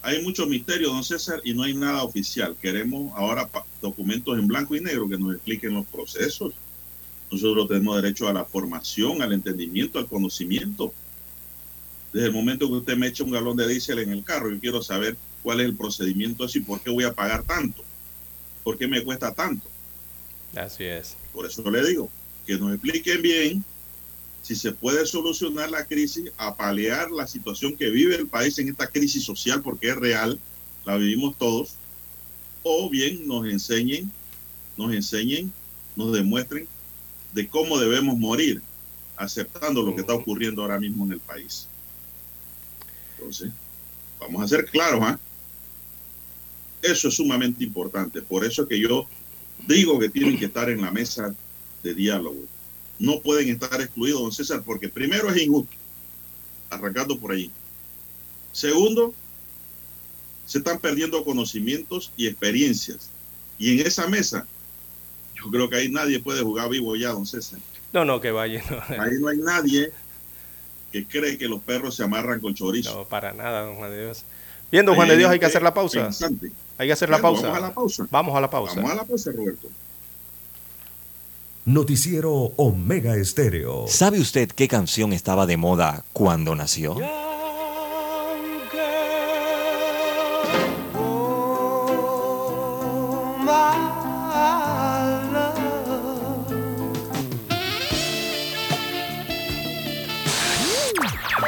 Hay mucho misterio, don César, y no hay nada oficial. Queremos ahora documentos en blanco y negro que nos expliquen los procesos. Nosotros tenemos derecho a la formación, al entendimiento, al conocimiento. Desde el momento que usted me echa un galón de diésel en el carro, yo quiero saber cuál es el procedimiento así, por qué voy a pagar tanto, por qué me cuesta tanto. Así es. Por eso le digo, que nos expliquen bien si se puede solucionar la crisis, a paliar la situación que vive el país en esta crisis social, porque es real, la vivimos todos, o bien nos enseñen, nos enseñen, nos demuestren de cómo debemos morir, aceptando lo que está ocurriendo ahora mismo en el país. Entonces, vamos a ser claros, ¿ah? Eso es sumamente importante. Por eso es que yo digo que tienen que estar en la mesa de diálogo no pueden estar excluidos, don César, porque primero es injusto, arrancando por ahí. Segundo, se están perdiendo conocimientos y experiencias. Y en esa mesa, yo creo que ahí nadie puede jugar vivo ya, don César. No, no, que vaya. Ahí no hay nadie que cree que los perros se amarran con chorizo. No, para nada, don Juan de Dios. Viendo, Juan de Dios, hay que hacer la pausa. Hay que hacer la pausa. Vamos a la pausa. Vamos a la pausa. Vamos a la pausa, Roberto. Noticiero Omega Estéreo. ¿Sabe usted qué canción estaba de moda cuando nació?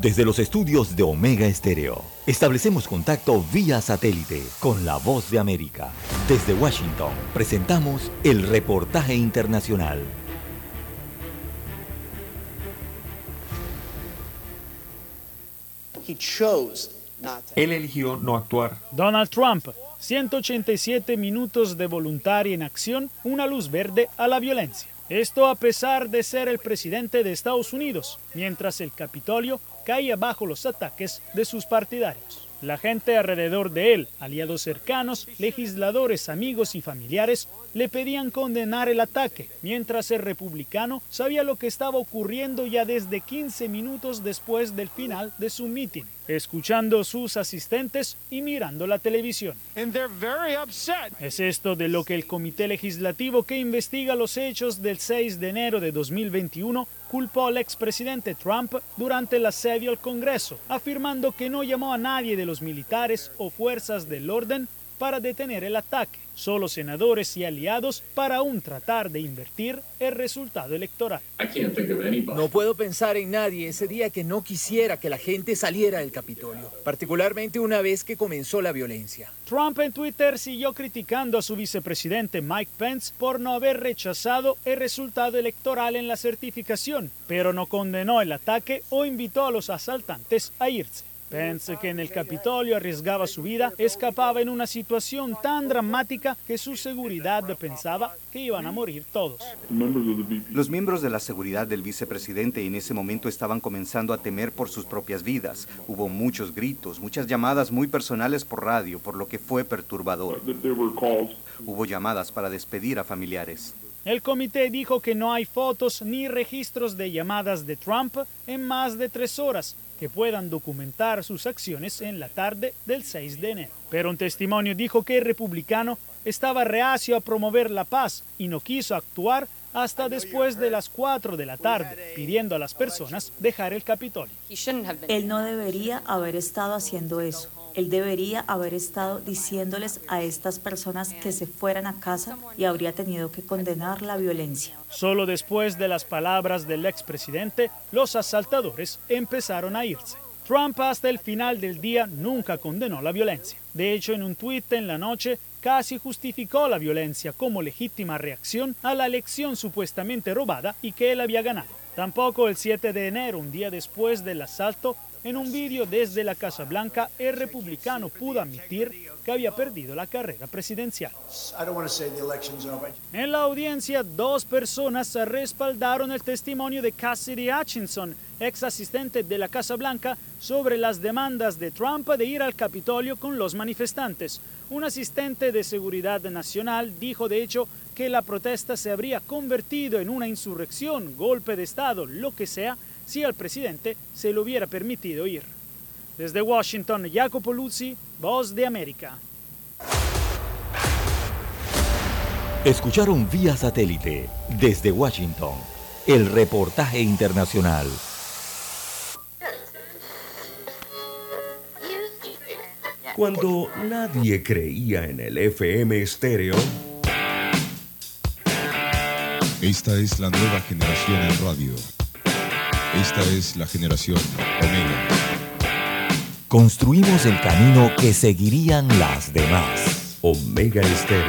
Desde los estudios de Omega Estéreo, establecemos contacto vía satélite con la voz de América. Desde Washington, presentamos el reportaje internacional. Él eligió no actuar. Donald Trump, 187 minutos de voluntaria en acción, una luz verde a la violencia. Esto a pesar de ser el presidente de Estados Unidos, mientras el Capitolio caía bajo los ataques de sus partidarios. La gente alrededor de él, aliados cercanos, legisladores, amigos y familiares, le pedían condenar el ataque, mientras el republicano sabía lo que estaba ocurriendo ya desde 15 minutos después del final de su mitin, escuchando sus asistentes y mirando la televisión. Es esto de lo que el comité legislativo que investiga los hechos del 6 de enero de 2021 culpó al expresidente Trump durante el asedio al Congreso, afirmando que no llamó a nadie de los militares o fuerzas del orden para detener el ataque, solo senadores y aliados para aún tratar de invertir el resultado electoral. No puedo pensar en nadie ese día que no quisiera que la gente saliera del Capitolio, particularmente una vez que comenzó la violencia. Trump en Twitter siguió criticando a su vicepresidente Mike Pence por no haber rechazado el resultado electoral en la certificación, pero no condenó el ataque o invitó a los asaltantes a irse. Pence, que en el Capitolio arriesgaba su vida, escapaba en una situación tan dramática que su seguridad pensaba que iban a morir todos. Los miembros de la seguridad del vicepresidente en ese momento estaban comenzando a temer por sus propias vidas. Hubo muchos gritos, muchas llamadas muy personales por radio, por lo que fue perturbador. Hubo llamadas para despedir a familiares. El comité dijo que no hay fotos ni registros de llamadas de Trump en más de tres horas que puedan documentar sus acciones en la tarde del 6 de enero. Pero un testimonio dijo que el republicano estaba reacio a promover la paz y no quiso actuar hasta después de las 4 de la tarde, pidiendo a las personas dejar el Capitolio. Él no debería haber estado haciendo eso. Él debería haber estado diciéndoles a estas personas que se fueran a casa y habría tenido que condenar la violencia. Solo después de las palabras del expresidente, los asaltadores empezaron a irse. Trump hasta el final del día nunca condenó la violencia. De hecho, en un tuit en la noche casi justificó la violencia como legítima reacción a la elección supuestamente robada y que él había ganado. Tampoco el 7 de enero, un día después del asalto, en un vídeo desde la Casa Blanca, el republicano pudo admitir que había perdido la carrera presidencial. En la audiencia, dos personas respaldaron el testimonio de Cassidy Hutchinson, ex asistente de la Casa Blanca, sobre las demandas de Trump de ir al Capitolio con los manifestantes. Un asistente de seguridad nacional dijo de hecho que la protesta se habría convertido en una insurrección, golpe de Estado, lo que sea, si al presidente se le hubiera permitido ir. Desde Washington, Jacopo Luzzi, Voz de América. Escucharon vía satélite desde Washington el reportaje internacional. Cuando nadie creía en el FM estéreo, Esta es la nueva generación en radio. Esta es la generación Omega. Construimos el camino que seguirían las demás. Omega Estéreo.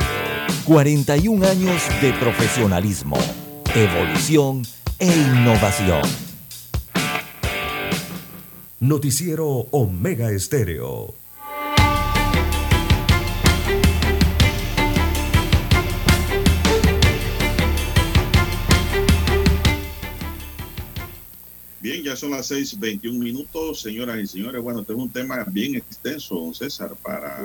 41 años de profesionalismo, evolución e innovación. Noticiero Omega Estéreo. Ya son las 6:21 minutos, señoras y señores. Bueno, este es un tema bien extenso, don César, para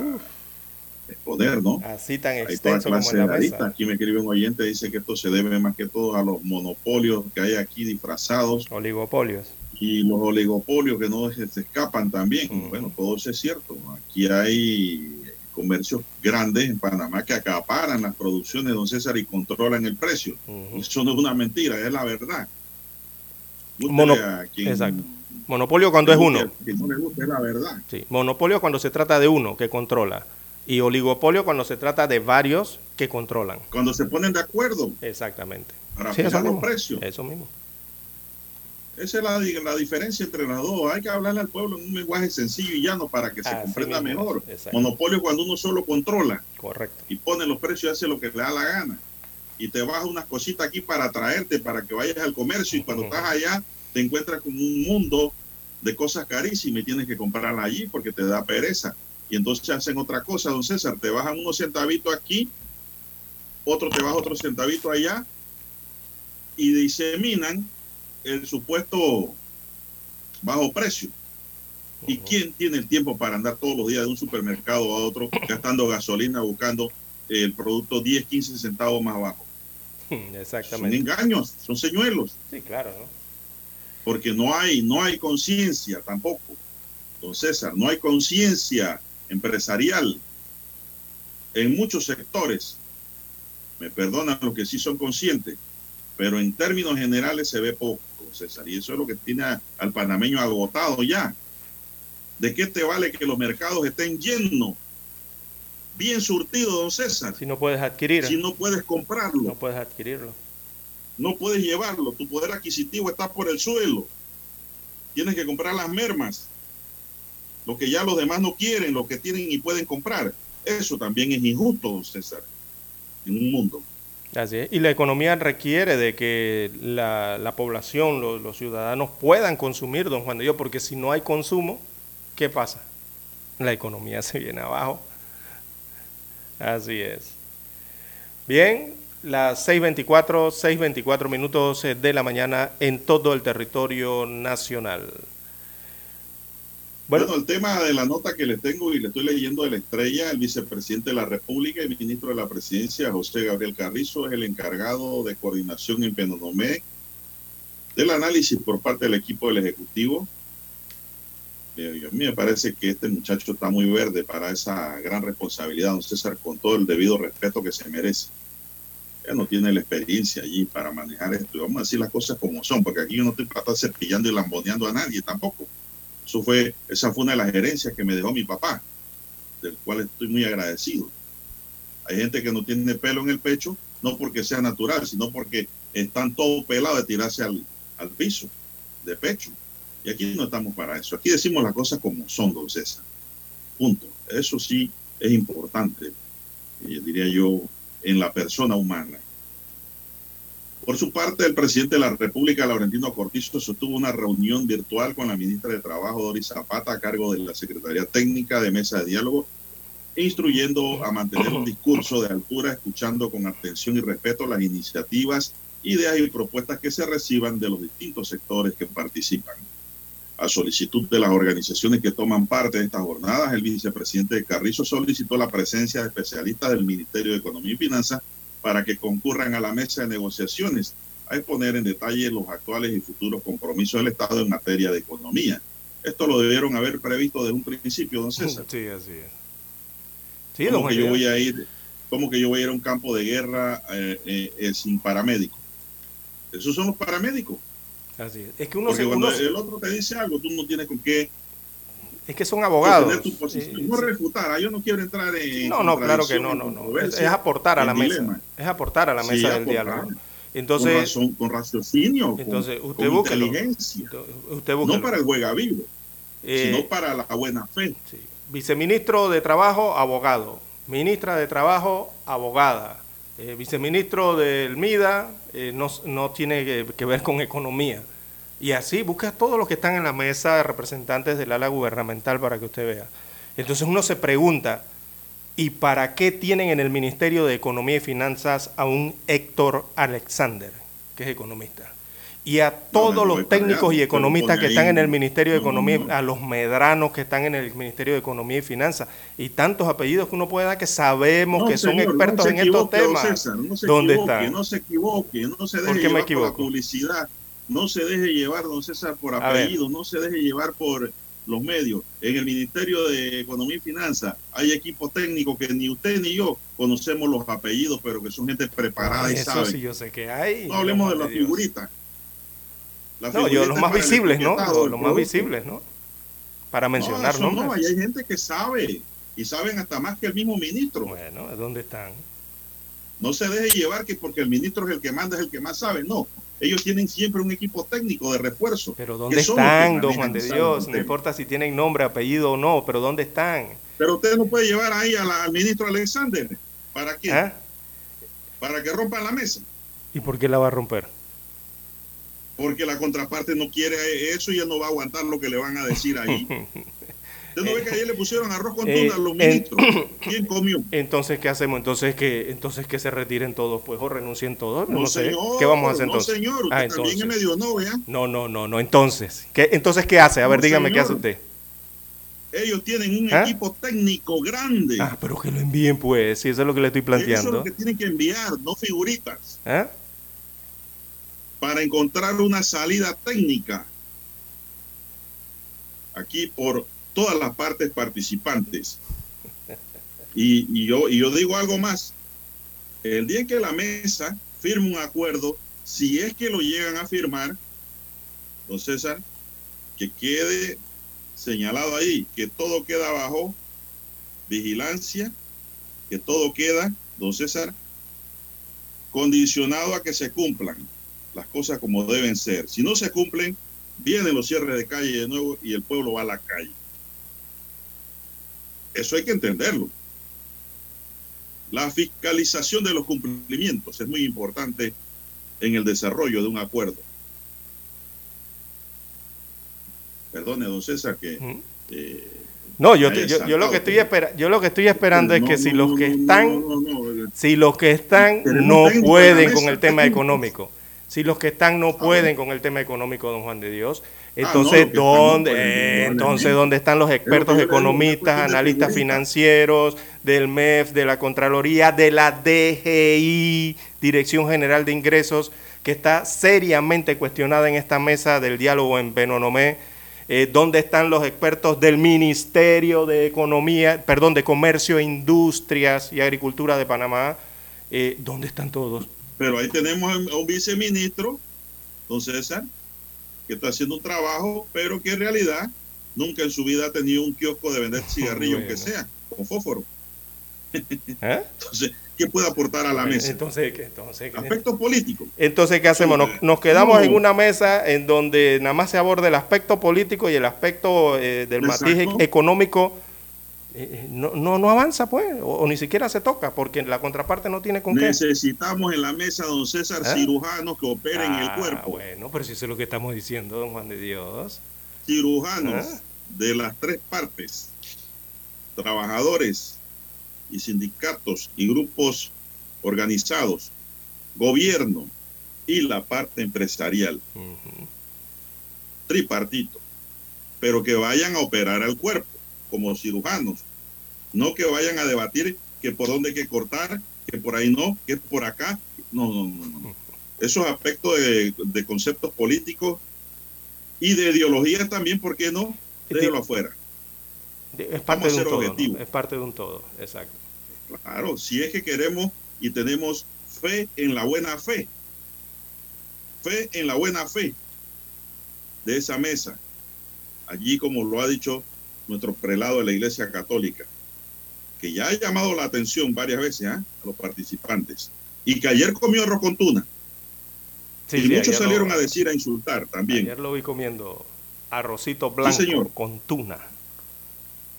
exponer, ¿no? Así tan Hay toda extenso como en la mesa. Aquí me escribe un oyente, dice que esto se debe más que todo a los monopolios que hay aquí disfrazados Oligopolios. y los oligopolios que no se se escapan también. Bueno, todo eso es cierto. Aquí hay comercios grandes en Panamá que acaparan las producciones, don César, y controlan el precio. Eso no es una mentira, es la verdad. Gústele Mono- a quien- Exacto. Monopolio cuando es uno. Que no le guste, es la verdad. Sí. Monopolio cuando se trata de uno que controla. Y oligopolio cuando se trata de varios que controlan. Cuando se ponen de acuerdo Exactamente. para Sí, fijar los precios. Eso mismo. Esa es la, la diferencia entre las dos. Hay que hablarle al pueblo en un lenguaje sencillo y llano para que se Así comprenda mismo, mejor. Monopolio cuando uno solo controla Correcto. y pone los precios y hace lo que le da la gana. Y te baja unas cositas aquí para traerte, para que vayas al comercio y cuando estás allá te encuentras con un mundo de cosas carísimas y tienes que comprarlas allí porque te da pereza. Y entonces hacen otra cosa, don César, te bajan unos centavitos aquí, otro te baja otro centavito allá y diseminan el supuesto bajo precio. ¿Y quién tiene el tiempo para andar todos los días de un supermercado a otro gastando gasolina, buscando el producto 10, 15 centavos más bajo? Son Exactamente. engaños, son señuelos, Sí, claro, ¿no? porque no hay, no hay conciencia tampoco. Don César, no hay conciencia empresarial en muchos sectores. Me perdonan los que sí son conscientes, pero en términos generales se ve poco, don César, y eso es lo que tiene a- al panameño agotado ya. ¿De qué te vale que los mercados estén llenos, bien surtidos, don César? Si no puedes adquirir. Si no puedes comprarlo. No puedes adquirirlo. no puedes llevarlo, tu poder adquisitivo está por el suelo. Tienes que comprar las mermas, lo que ya los demás no quieren, lo que tienen y pueden comprar. Eso también es injusto, don César, en un mundo. Así es. Y la economía requiere de que la, la población, los, los ciudadanos puedan consumir, don Juan de Dios, porque si no hay consumo, ¿qué pasa? La economía se viene abajo. Así es. Bien, las 6.24, 6.24 minutos eh, de la mañana en todo el territorio nacional. Bueno, el tema de la nota que le tengo y le estoy leyendo de la estrella, el vicepresidente de la República y ministro de la Presidencia, José Gabriel Carrizo, es el encargado de coordinación en Penonomé del análisis por parte del equipo del Ejecutivo. A mí me parece que este muchacho está muy verde para esa gran responsabilidad, don César, con todo el debido respeto que se merece. Ella no tiene la experiencia allí para manejar esto. Y vamos a decir las cosas como son, porque aquí yo no estoy para estar cepillando y lamboneando a nadie tampoco. Eso fue, esa fue una de las gerencias que me dejó mi papá, del cual estoy muy agradecido. Hay gente que no tiene pelo en el pecho, no porque sea natural, sino porque están todos pelados de tirarse al, al piso, de pecho. Y aquí no estamos para eso. Aquí decimos las cosas como son, don César. Punto. Eso sí es importante, eh, diría yo, en la persona humana. Por su parte, el presidente de la República, Laurentino Cortizo, sostuvo una reunión virtual con la ministra de Trabajo, Doris Zapata, a cargo de la Secretaría Técnica de Mesa de Diálogo, instruyendo a mantener un discurso de altura, escuchando con atención y respeto las iniciativas, ideas y propuestas que se reciban de los distintos sectores que participan. A solicitud de las organizaciones que toman parte de estas jornadas, el vicepresidente de Carrizo solicitó la presencia de especialistas del Ministerio de Economía y Finanzas para que concurran a la mesa de negociaciones a exponer en detalle los actuales y futuros compromisos del Estado en materia de economía. Esto lo debieron haber previsto desde un principio, don César. Sí, así es. Sí, ¿Cómo que yo voy a ir, cómo que yo voy a ir a un campo de guerra eh, eh, eh, sin paramédicos? Esos son los paramédicos. Así es. Es que uno Porque se cuando uno el otro te dice algo, tú no tienes con qué es que son abogados. tu posición. Eh, no sí. refutar, ah, yo no quiero entrar en No, no, claro que no, no, no. Es, es aportar a la en mesa. dilema. Es aportar a la Sí, mesa del aportar. diálogo. con, Entonces, razón, con raciocinio, entonces con, usted con búsquelo. inteligencia, usted búsquelo. no para el juega vivo, Eh, sino para la buena fe. Viceministro de Trabajo, abogado. Ministra de Trabajo, abogada. Eh, viceministro del MIDA, eh, no, no tiene que, que ver con economía. Y así busca a todos los que están en la mesa de representantes del ala gubernamental para que usted vea. Entonces uno se pregunta, ¿y para qué tienen en el Ministerio de Economía y Finanzas a un Héctor Alexander, que es economista? Y a todos no, los técnicos y economistas que están en el Ministerio de No, Economía, no. a los medranos que están en el Ministerio de Economía y Finanzas, y tantos apellidos que uno puede dar que sabemos que son expertos en estos temas. César, no se ¿Dónde equivoque, están? No se equivoque, no se ¿Por deje qué me por la equivoco? publicidad, no se deje llevar, don César, por A ver. apellidos, no se deje llevar por los medios. En el Ministerio de Economía y Finanzas hay equipos técnicos que ni usted ni yo conocemos los apellidos, pero que son gente preparada y sabe. sí yo sé que hay. no hablemos de Dios. las figuritas. Las No, yo figuritas los más visibles, ¿no? Los, más visibles, ¿no? Para mencionar no, no, ahí hay gente que sabe y saben hasta más que el mismo ministro. Bueno, ¿dónde están? No se deje llevar que porque el ministro es el que manda, es el que más sabe. No, ellos tienen siempre un equipo técnico de refuerzo. Pero ¿dónde están, don Juan de Dios? No importa si tienen nombre, apellido o no, pero ¿dónde están? Pero usted no puede llevar ahí a la- al ministro Alexander. ¿Para qué? ¿Ah? Para que rompan la mesa. ¿Y por qué la va a romper? Porque la contraparte no quiere eso y él no va a aguantar lo que le van a decir ahí. Usted no ve que ayer le pusieron arroz con Eh, tuna a los eh, ministros. ¿Quién comió? Entonces, ¿qué hacemos? Entonces que, entonces que se retiren todos, pues, o renuncien todos. No, No, sé. señor, ¿Qué vamos a hacer no, entonces? señor, usted Ah, también es entonces. medio no, vea. No, no, no, no. Entonces, ¿qué, entonces, ¿qué hace? A ver, No, dígame qué señor. hace usted. Ellos tienen un ¿Ah? equipo técnico grande. Ah, pero que lo envíen, pues, si eso es lo que le estoy Eso es planteando. lo que tienen que enviar, no figuritas. ¿Ah? para encontrar una salida técnica aquí por todas las partes participantes. Y, yo, y yo digo algo más. El día en que la mesa firme un acuerdo, si es que lo llegan a firmar, don César, que quede señalado ahí, que todo queda bajo vigilancia, que todo queda, don César, condicionado a que se cumplan las cosas como deben ser. Si no se cumplen, vienen los cierres de calle de nuevo y el pueblo va a la calle. Eso hay que entenderlo. La fiscalización de los cumplimientos es muy importante en el desarrollo de un acuerdo. Perdone, don César, que... eh, No, yo, te- yo, yo lo que estoy espera- yo lo que estoy esperando es que si los que están no, no, no. si los que están no pueden con el tema económico, si los que están no pueden con el tema económico, don Juan de Dios, entonces están no dónde eh, entonces dónde están los expertos economistas, analistas financieros del MEF, de la Contraloría, de la DGI, Dirección General de Ingresos, que está seriamente cuestionada en esta mesa del diálogo en Benonomé? Eh, ¿Dónde están los expertos del Ministerio de Economía, perdón, de Comercio, Industrias y Agricultura de Panamá? Eh, ¿Dónde están todos? Pero ahí tenemos a un viceministro, don César, que está haciendo un trabajo, pero que en realidad nunca en su vida ha tenido un kiosco de vender cigarrillos, Bueno. que sea, con fósforo. ¿Eh? Entonces, ¿qué puede aportar a la mesa? Entonces, ¿qué? entonces. Aspecto político. Entonces, ¿qué hacemos? Nos, nos quedamos No. en una mesa en donde nada más se aborda el aspecto político y el aspecto eh, del matiz Exacto. económico. Eh, no, no, no avanza, pues, o, o ni siquiera se toca, porque la contraparte no tiene con qué. Necesitamos en la mesa, don César, ¿Eh? cirujanos que operen Ah, el cuerpo. Bueno, pero si eso es lo que estamos diciendo, don Juan de Dios. Cirujanos ¿Eh? de las tres partes, trabajadores y sindicatos y grupos organizados, gobierno y la parte empresarial. Tripartito, pero que vayan a operar al cuerpo como cirujanos, no que vayan a debatir que por dónde hay que cortar, que por ahí no, que por acá. No, no, no, no. Esos aspectos de, de conceptos políticos y de ideología también, ¿por qué no? Déjelo afuera. Es parte Vamos de un todo. Es parte de un todo, exacto. Claro, si es que queremos y tenemos fe en la buena fe, fe en la buena fe de esa mesa, allí como lo ha dicho nuestro prelado de la Iglesia Católica, que ya ha llamado la atención varias veces ¿ah? a los participantes, y que ayer comió arroz con tuna, Sí, y sí, muchos lo- salieron a decir, a insultar también. Ayer lo vi comiendo arrocito blanco señor. con tuna.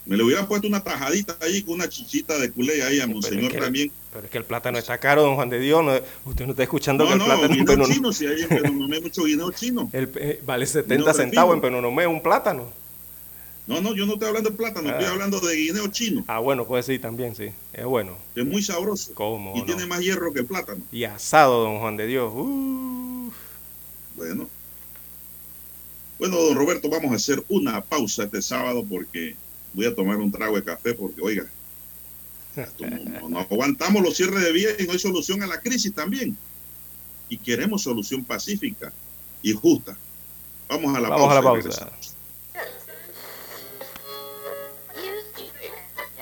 Me le hubieran puesto una tajadita ahí con una chichita de culé ahí a Monseñor que- también. Pero es que el plátano está caro, don Juan de Dios. no- usted no está escuchando No, que el no, plátano en chino, si hay en Penonomé mucho guineo chino. el- eh, vale Guineo 70 de centavos en Penonomé un plátano. No, no, yo no estoy hablando de plátano, estoy Ah. hablando de guineo chino, Ah, bueno, puede ser también, sí. Es bueno. es muy sabroso ¿Cómo y no? tiene más hierro que plátano. Y asado, don Juan de Dios. Uf. Bueno. Bueno, don Roberto, vamos a hacer una pausa este sábado porque voy a tomar un trago de café porque, oiga, no, aguantamos los cierres de vías y no hay solución a la crisis también. Y queremos solución pacífica y justa. Vamos a la Vamos pausa. a la pausa.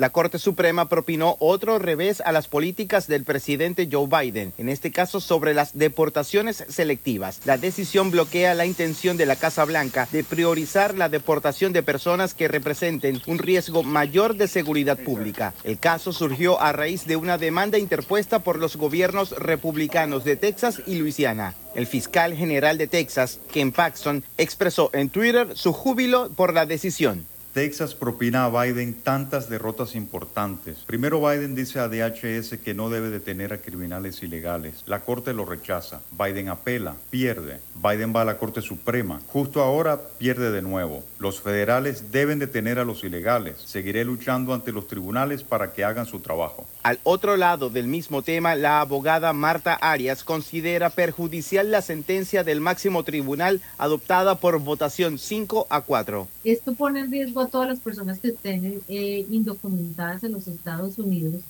La Corte Suprema propinó otro revés a las políticas del presidente Joe Biden, en este caso sobre las deportaciones selectivas. La decisión bloquea la intención de la Casa Blanca de priorizar la deportación de personas que representen un riesgo mayor de seguridad pública. El caso surgió a raíz de una demanda interpuesta por los gobiernos republicanos de Texas y Luisiana. El fiscal general de Texas, Ken Paxton, expresó en Twitter su júbilo por la decisión. Texas propina a Biden tantas derrotas importantes. Primero Biden dice a DHS que no debe detener a criminales ilegales. La Corte lo rechaza. Biden apela, pierde. Biden va a la Corte Suprema. Justo ahora pierde de nuevo. Los federales deben detener a los ilegales. Seguiré luchando ante los tribunales para que hagan su trabajo. Al otro lado del mismo tema, la abogada Marta Arias considera perjudicial la sentencia del máximo tribunal adoptada por votación 5 a 4. Esto pone en riesgo a todas las personas que estén eh, indocumentadas en los Estados Unidos,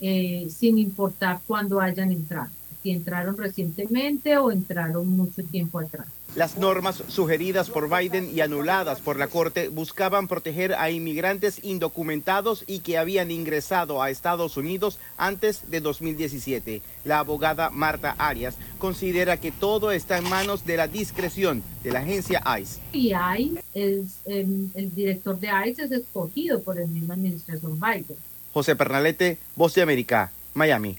eh, sin importar cuándo hayan entrado, si entraron recientemente o entraron mucho tiempo atrás. Las normas sugeridas por Biden y anuladas por la Corte buscaban proteger a inmigrantes indocumentados y que habían ingresado a Estados Unidos antes de 2017. La abogada Marta Arias considera que todo está en manos de la discreción de la agencia ICE. Y ICE, es, em, el director de ICE es escogido por el mismo administración Biden. José Pernalete, Voz de América, Miami.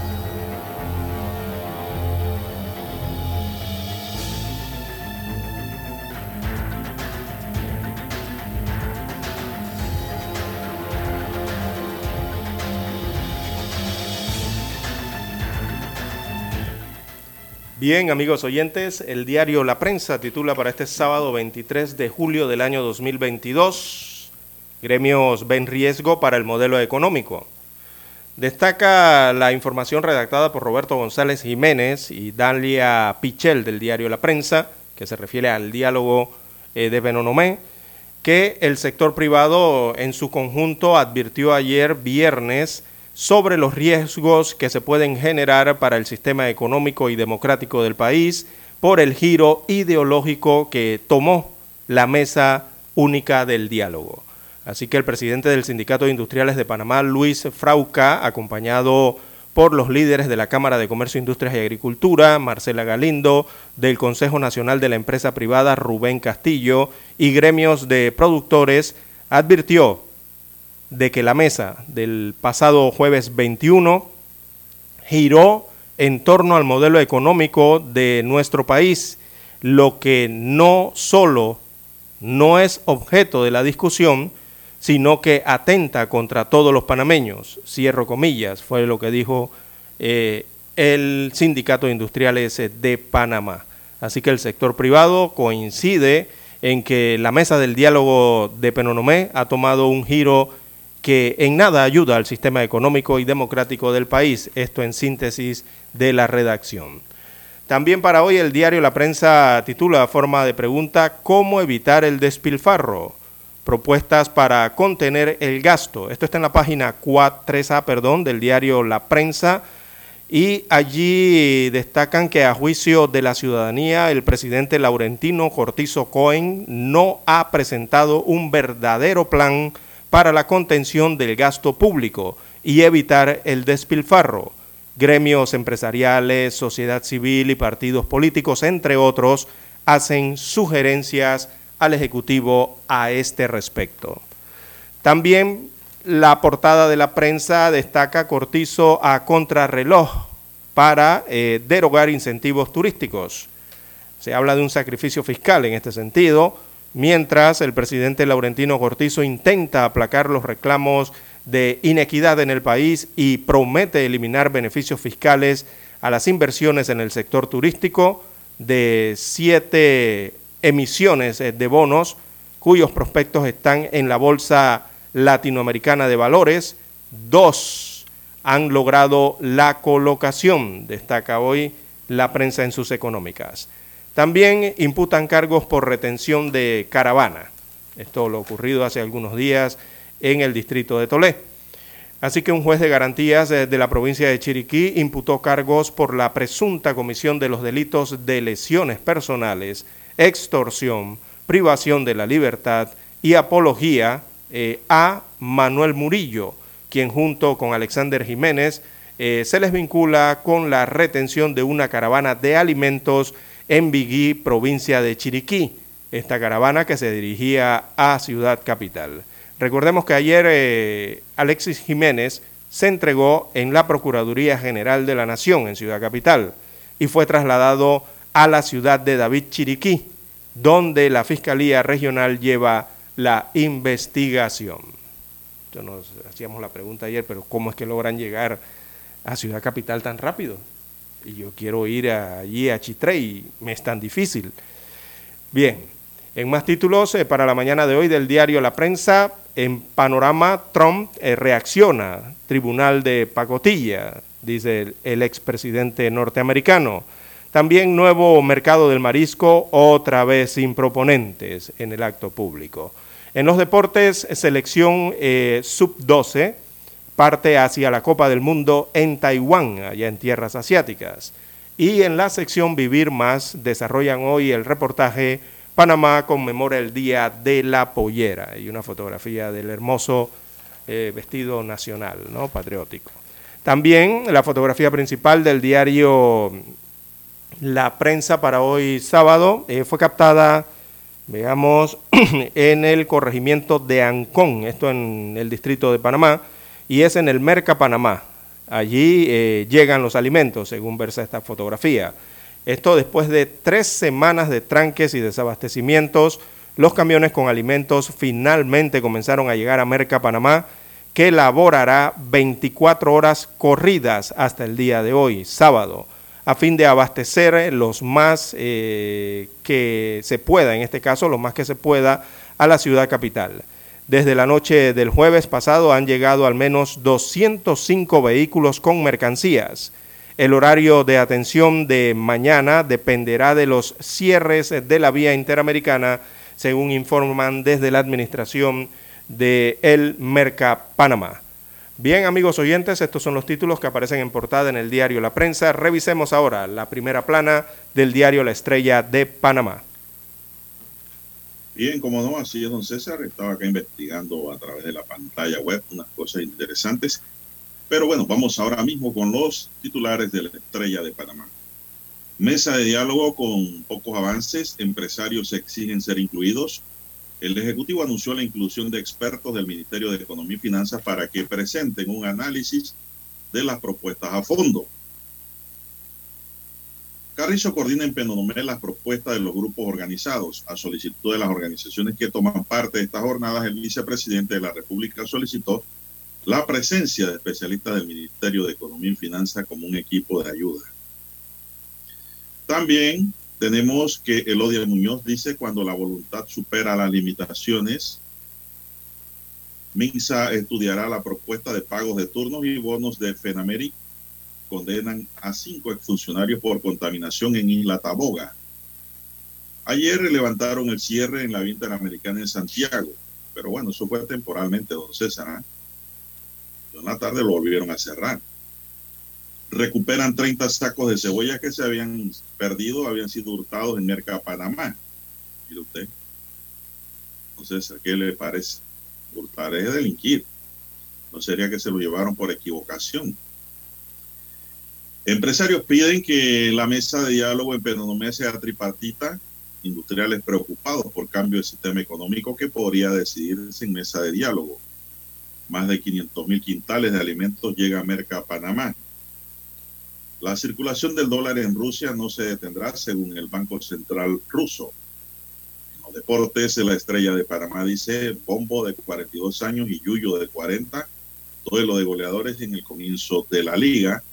Bien, amigos oyentes, el diario La Prensa titula para este sábado 23 de julio del año 2022, gremios ven riesgo para el modelo económico. Destaca la información redactada por Roberto González Jiménez y Dalia Pichel del diario La Prensa, que se refiere al diálogo eh, de Benonomé, que el sector privado en su conjunto advirtió ayer viernes sobre los riesgos que se pueden generar para el sistema económico y democrático del país por el giro ideológico que tomó la mesa única del diálogo. Así que el presidente del Sindicato de Industriales de Panamá, Luis Frauca, acompañado por los líderes de la Cámara de Comercio, Industrias y Agricultura, Marcela Galindo, del Consejo Nacional de la Empresa Privada, Rubén Castillo, y gremios de productores, advirtió de que la mesa del pasado jueves 21 giró en torno al modelo económico de nuestro país, lo que no solo no es objeto de la discusión, sino que atenta contra todos los panameños. Cierro comillas, fue lo que dijo eh, el Sindicato de Industriales de Panamá. Así que el sector privado coincide en que la mesa del diálogo de Penonomé ha tomado un giro que en nada ayuda al sistema económico y democrático del país. Esto en síntesis de la redacción. También para hoy el diario La Prensa titula a forma de pregunta ¿Cómo evitar el despilfarro? Propuestas para contener el gasto. Esto está en la página 3A perdón, del diario La Prensa. Y allí destacan que a juicio de la ciudadanía, el presidente Laurentino Cortizo Cohen no ha presentado un verdadero plan para la contención del gasto público y evitar el despilfarro. Gremios empresariales, sociedad civil y partidos políticos, entre otros, hacen sugerencias al Ejecutivo a este respecto. También la portada de la prensa destaca Cortizo a contrarreloj para eh, derogar incentivos turísticos. Se habla de un sacrificio fiscal en este sentido mientras el presidente Laurentino Cortizo intenta aplacar los reclamos de inequidad en el país y promete eliminar beneficios fiscales a las inversiones en el sector turístico de siete emisiones de bonos cuyos prospectos están en la Bolsa Latinoamericana de Valores. Dos han logrado la colocación, destaca hoy la prensa en sus económicas. También imputan cargos por retención de caravana. Esto lo ocurrido hace algunos días en el distrito de Tolé. Así que un juez de garantías de la provincia de Chiriquí imputó cargos por la presunta comisión de los delitos de lesiones personales, extorsión, privación de la libertad y apología eh, a Manuel Murillo, quien junto con Alexander Jiménez eh, se les vincula con la retención de una caravana de alimentos en Biguí, provincia de Chiriquí, esta caravana que se dirigía a Ciudad Capital. Recordemos que ayer eh, Alexis Jiménez se entregó en la Procuraduría General de la Nación en Ciudad Capital y fue trasladado a la ciudad de David Chiriquí, donde la Fiscalía Regional lleva la investigación. Entonces nos hacíamos la pregunta ayer, pero ¿cómo es que logran llegar a Ciudad Capital tan rápido? Y yo quiero ir allí a Chitré y me es tan difícil. Bien, en más títulos eh, para la mañana de hoy del diario La Prensa, en panorama, Trump eh, reacciona, tribunal de pacotilla, dice el, el expresidente norteamericano. También nuevo mercado del marisco, otra vez sin proponentes en el acto público. En los deportes, selección eh, sub-12 parte hacia la Copa del Mundo en Taiwán, allá en tierras asiáticas. Y en la sección Vivir Más desarrollan hoy el reportaje Panamá conmemora el Día de la Pollera y una fotografía del hermoso eh, vestido nacional, ¿no? patriótico. También la fotografía principal del diario La Prensa para hoy sábado eh, fue captada, veamos, en el corregimiento de Ancón, esto en el distrito de Panamá, y es en el Merca Panamá. Allí eh, llegan los alimentos, según versa esta fotografía. Esto después de tres semanas de tranques y desabastecimientos, los camiones con alimentos finalmente comenzaron a llegar a Merca Panamá, que laborará 24 horas corridas hasta el día de hoy, sábado, a fin de abastecer los más eh, que se pueda, en este caso, los más que se pueda, a la ciudad capital. Desde la noche del jueves pasado han llegado al menos 205 vehículos con mercancías. El horario de atención de mañana dependerá de los cierres de la vía interamericana, según informan desde la administración de El Merca Panamá. Bien, amigos oyentes, estos son los títulos que aparecen en portada en el diario La Prensa. Revisemos ahora la primera plana del diario La Estrella de Panamá. Bien, como no, así es, don César. Estaba acá investigando a través de la pantalla web unas cosas interesantes. Pero bueno, vamos ahora mismo con los titulares de la Estrella de Panamá. Mesa de diálogo con pocos avances, empresarios exigen ser incluidos. El Ejecutivo anunció la inclusión de expertos del Ministerio de Economía y Finanzas para que presenten un análisis de las propuestas a fondo. Carrizo coordina en Penonomé las propuestas de los grupos organizados. A solicitud de las organizaciones que toman parte de estas jornadas, el vicepresidente de la República solicitó la presencia de especialistas del Ministerio de Economía y Finanzas como un equipo de ayuda. También tenemos que Elodia Muñoz dice cuando la voluntad supera las limitaciones, MINSA estudiará la propuesta de pagos de turnos y bonos de FENAMERI. Condenan a cinco exfuncionarios por contaminación en Isla Taboga. Ayer levantaron el cierre en la vía interamericana en Santiago, pero bueno, eso fue temporalmente, don César. ¿eh? En la tarde lo volvieron a cerrar. Recuperan 30 sacos de cebolla que se habían perdido, habían sido hurtados en Merca Panamá. Mire usted. Entonces, ¿qué le parece? Hurtar es delinquir. No sería que se lo llevaron por equivocación. Empresarios piden que la mesa de diálogo en Penonomé sea tripartita. Industriales preocupados por cambio de sistema económico que podría decidirse en mesa de diálogo. Más de 500 mil quintales de alimentos llega a Merca Panamá. La circulación del dólar en Rusia no se detendrá según el Banco Central ruso. En los deportes, la estrella de Panamá dice Bombo de 42 años y Yuyo de 40, duelo de goleadores en el comienzo de la liga.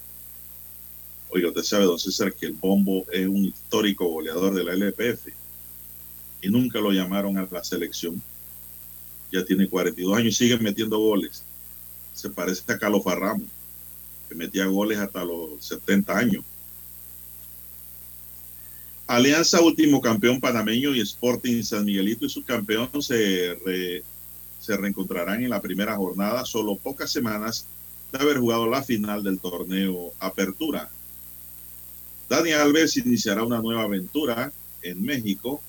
Oiga, usted sabe, don César, que el Bombo es un histórico goleador de la LPF y nunca lo llamaron a la selección. Ya tiene 42 años y sigue metiendo goles. Se parece a Carlos Farramo, que metía goles hasta los 70 años. Alianza último campeón panameño y Sporting San Miguelito y su campeón se, se reencontrarán en la primera jornada, solo pocas semanas de haber jugado la final del torneo Apertura. Dani Alves iniciará una nueva aventura en México.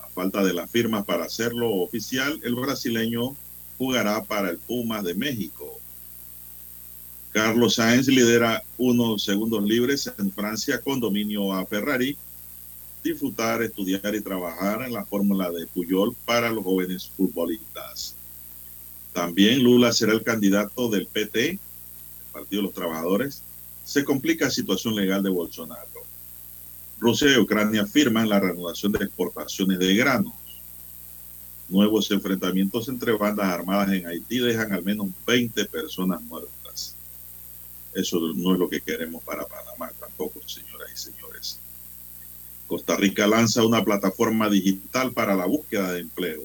A falta de las firmas para hacerlo oficial, el brasileño jugará para el Pumas de México. Carlos Sainz lidera unos segundos libres en Francia con dominio a Ferrari. Disfrutar, estudiar y trabajar en la fórmula de Puyol para los jóvenes futbolistas. También Lula será el candidato del PT, el Partido de los Trabajadores. Se complica la situación legal de Bolsonaro. Rusia y Ucrania firman la reanudación de exportaciones de granos. Nuevos enfrentamientos entre bandas armadas en Haití dejan al menos 20 personas muertas. Eso no es lo que queremos para Panamá tampoco, señoras y señores. Costa Rica lanza una plataforma digital para la búsqueda de empleo.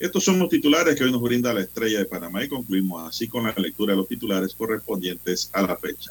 Estos son los titulares que hoy nos brinda la estrella de Panamá y concluimos así con la lectura de los titulares correspondientes a la fecha.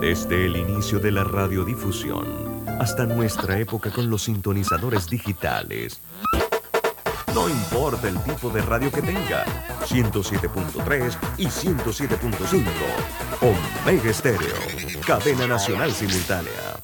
Desde el inicio de la radiodifusión hasta nuestra época con los sintonizadores digitales. No importa el tipo de radio que tenga, 107.3 y 107.5. Omega Estéreo, cadena nacional simultánea.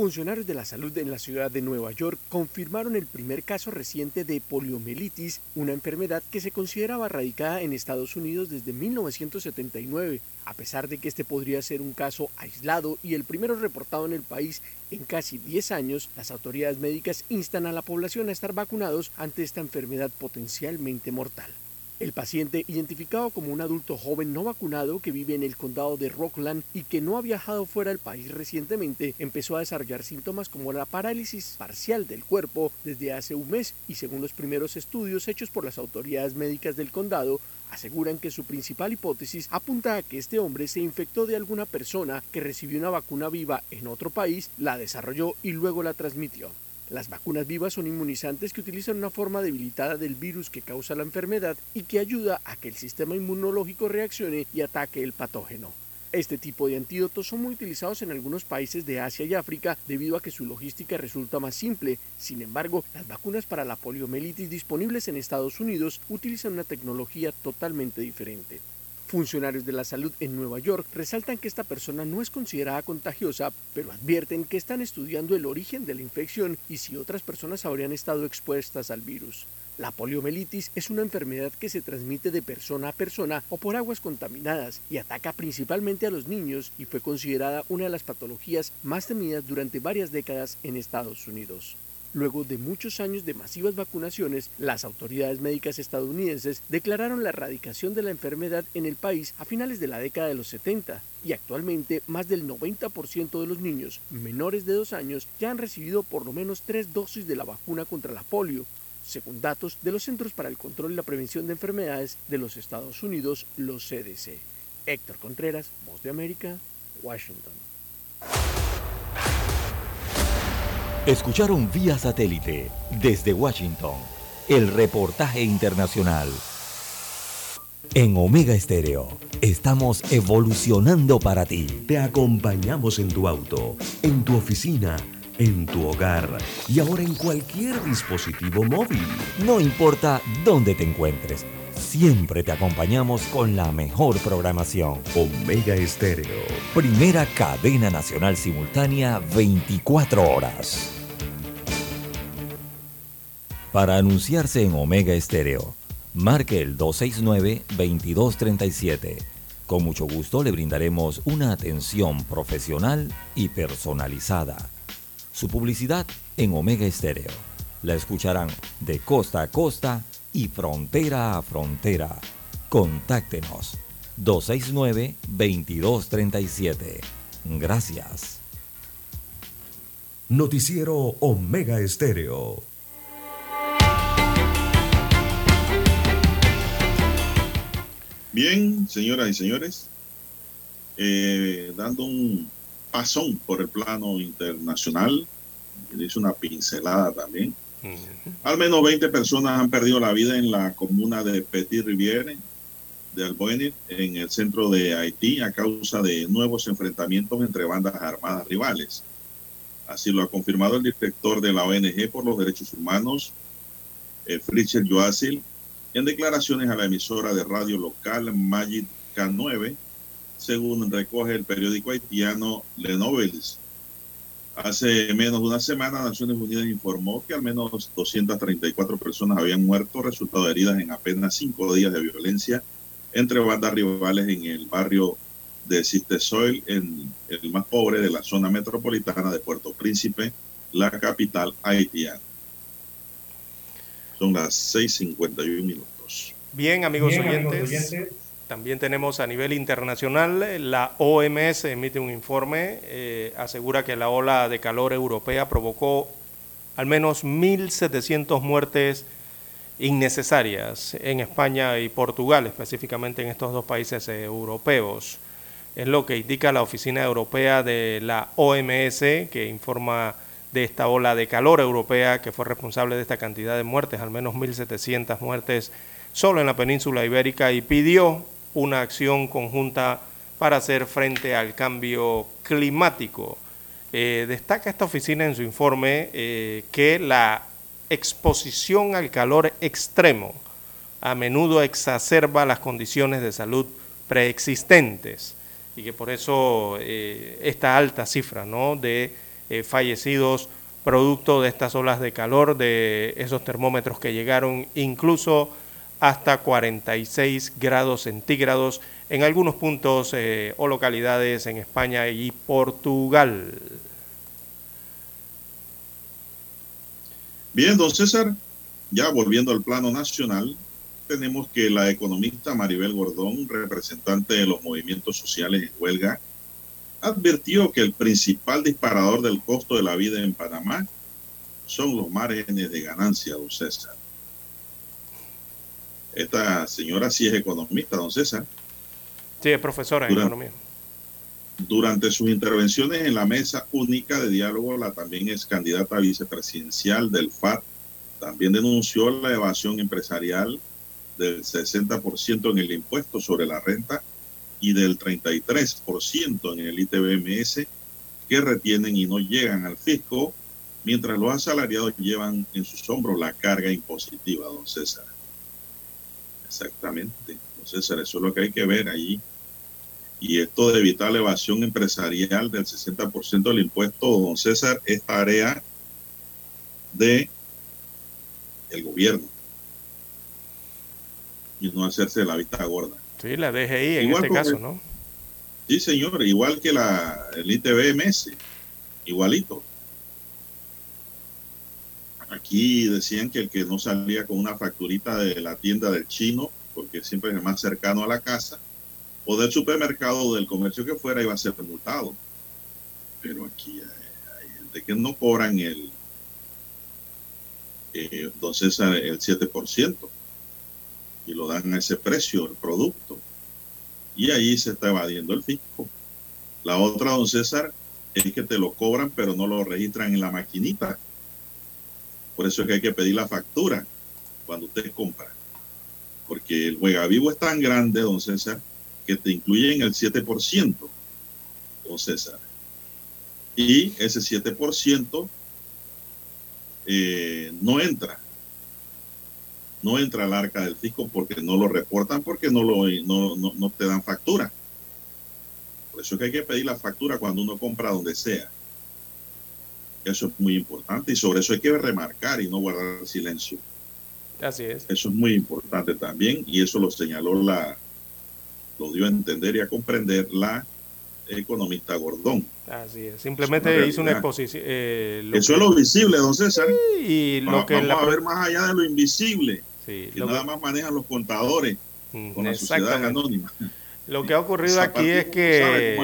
Funcionarios de la salud en la ciudad de Nueva York confirmaron el primer caso reciente de poliomielitis, una enfermedad que se consideraba radicada en Estados Unidos desde 1979. A pesar de que este podría ser un caso aislado y el primero reportado en el país en casi 10 años, las autoridades médicas instan a la población a estar vacunados ante esta enfermedad potencialmente mortal. El paciente, identificado como un adulto joven no vacunado que vive en el condado de Rockland y que no ha viajado fuera del país recientemente, empezó a desarrollar síntomas como la parálisis parcial del cuerpo desde hace un mes y según los primeros estudios hechos por las autoridades médicas del condado, aseguran que su principal hipótesis apunta a que este hombre se infectó de alguna persona que recibió una vacuna viva en otro país, la desarrolló y luego la transmitió. Las vacunas vivas son inmunizantes que utilizan una forma debilitada del virus que causa la enfermedad y que ayuda a que el sistema inmunológico reaccione y ataque el patógeno. Este tipo de antídotos son muy utilizados en algunos países de Asia y África debido a que su logística resulta más simple. Sin embargo, las vacunas para la poliomielitis disponibles en Estados Unidos utilizan una tecnología totalmente diferente. Funcionarios de la salud en Nueva York resaltan que esta persona no es considerada contagiosa, pero advierten que están estudiando el origen de la infección y si otras personas habrían estado expuestas al virus. La poliomielitis es una enfermedad que se transmite de persona a persona o por aguas contaminadas y ataca principalmente a los niños y fue considerada una de las patologías más temidas durante varias décadas en Estados Unidos. Luego de muchos años de masivas vacunaciones, las autoridades médicas estadounidenses declararon la erradicación de la enfermedad en el país a finales de la década de los 70 y actualmente más del 90% de los niños menores de dos años ya han recibido por lo menos tres dosis de la vacuna contra la polio, según datos de los Centros para el Control y la Prevención de Enfermedades de los Estados Unidos, los CDC. Héctor Contreras, Voz de América, Washington. Escucharon vía satélite desde Washington el reportaje internacional. En Omega Estéreo estamos evolucionando para ti. Te acompañamos en tu auto, en tu oficina, en tu hogar y ahora en cualquier dispositivo móvil. No importa dónde te encuentres, siempre te acompañamos con la mejor programación. Omega Estéreo. Primera cadena nacional simultánea 24 horas. Para anunciarse en Omega Estéreo, marque el 269-2237. Con mucho gusto le brindaremos una atención profesional y personalizada. Su publicidad en Omega Estéreo. La escucharán de costa a costa y frontera a frontera. Contáctenos 269-2237. Gracias. Noticiero Omega Estéreo. Bien, señoras y señores, eh, dando un pasón por el plano internacional, le hice una pincelada también Al menos 20 personas han perdido la vida en la comuna de Petit Riviere de Albuenir, en el centro de Haití, a causa de nuevos enfrentamientos entre bandas armadas rivales. Así lo ha confirmado el director de la ONG por los Derechos Humanos, eh, Joasil, en declaraciones a la emisora de radio local Magid K9, según recoge el periódico haitiano Le Novelis. Hace menos de una semana, Naciones Unidas informó que al menos 234 personas habían muerto, resultado de heridas en apenas cinco días de violencia entre bandas rivales en el barrio de Cistesoil, en el más pobre de la zona metropolitana de Puerto Príncipe, la capital haitiana. Son las 6.51 minutos. Bien, amigos, Bien, oyentes, amigos oyentes. También tenemos a nivel internacional, la OMS emite un informe, eh, asegura que la ola de calor europea provocó al menos 1.700 muertes innecesarias en España y Portugal, específicamente en estos dos países europeos. Es lo que indica la Oficina Europea de la OMS, que informa de esta ola de calor europea que fue responsable de esta cantidad de muertes, al menos 1.700 muertes solo en la península ibérica, y pidió una acción conjunta para hacer frente al cambio climático. Eh, destaca esta oficina en su informe eh, que la exposición al calor extremo a menudo exacerba las condiciones de salud preexistentes y que por eso eh, esta alta cifra ¿no? de fallecidos producto de estas olas de calor, de esos termómetros que llegaron incluso hasta 46 grados centígrados en algunos puntos eh, o localidades en España y Portugal. Bien, don César, ya volviendo al plano nacional, tenemos que la economista Maribel Gordón, representante de los movimientos sociales en huelga, advirtió que el principal disparador del costo de la vida en Panamá son los márgenes de ganancia, don César. Esta señora sí es economista, don César. Sí, es profesora en economía. Durante sus intervenciones en la mesa única de diálogo, la también es candidata vicepresidencial del FAT, también denunció la evasión empresarial del 60% en el impuesto sobre la renta y del 33% en el ITBMS que retienen y no llegan al fisco, mientras los asalariados llevan en sus hombros la carga impositiva, don César. Exactamente, don César, eso es lo que hay que ver allí. Y esto de evitar la evasión empresarial del 60% del impuesto, don César, es tarea de el gobierno y no hacerse la vista gorda. Sí, la DGI en igual este caso, ¿no? Sí, señor, igual que la, el ITBMS, igualito. Aquí decían que el que no salía con una facturita de la tienda del chino, porque siempre es más cercano a la casa, o del supermercado o del comercio que fuera iba a ser multado. Pero aquí hay, gente que no cobran el, eh, entonces el 7% y lo dan a ese precio el producto. Y ahí se está evadiendo el fisco. La otra, don César, es que te lo cobran pero no lo registran en la maquinita. Por eso es que hay que pedir la factura cuando usted compra. Porque el juega vivo es tan grande, don César, que te incluyen el 7%, don César. Y ese 7% eh, no entra. No entra al arca del fisco porque no lo reportan, porque no, lo, no, no, no te dan factura. Por eso es que hay que pedir la factura cuando uno compra donde sea. Eso es muy importante y sobre eso hay que remarcar y no guardar silencio. Así es. Eso es muy importante también y eso lo señaló la, lo dio a entender y a comprender la economista Gordón. Así es. Simplemente hizo una exposición. Eh, Eso que... es lo visible, don César. Y lo Va, que vamos la... a ver más allá de lo invisible. Sí, que lo nada que... más manejan los contadores con la sociedad anónima. Lo que ha ocurrido aquí es que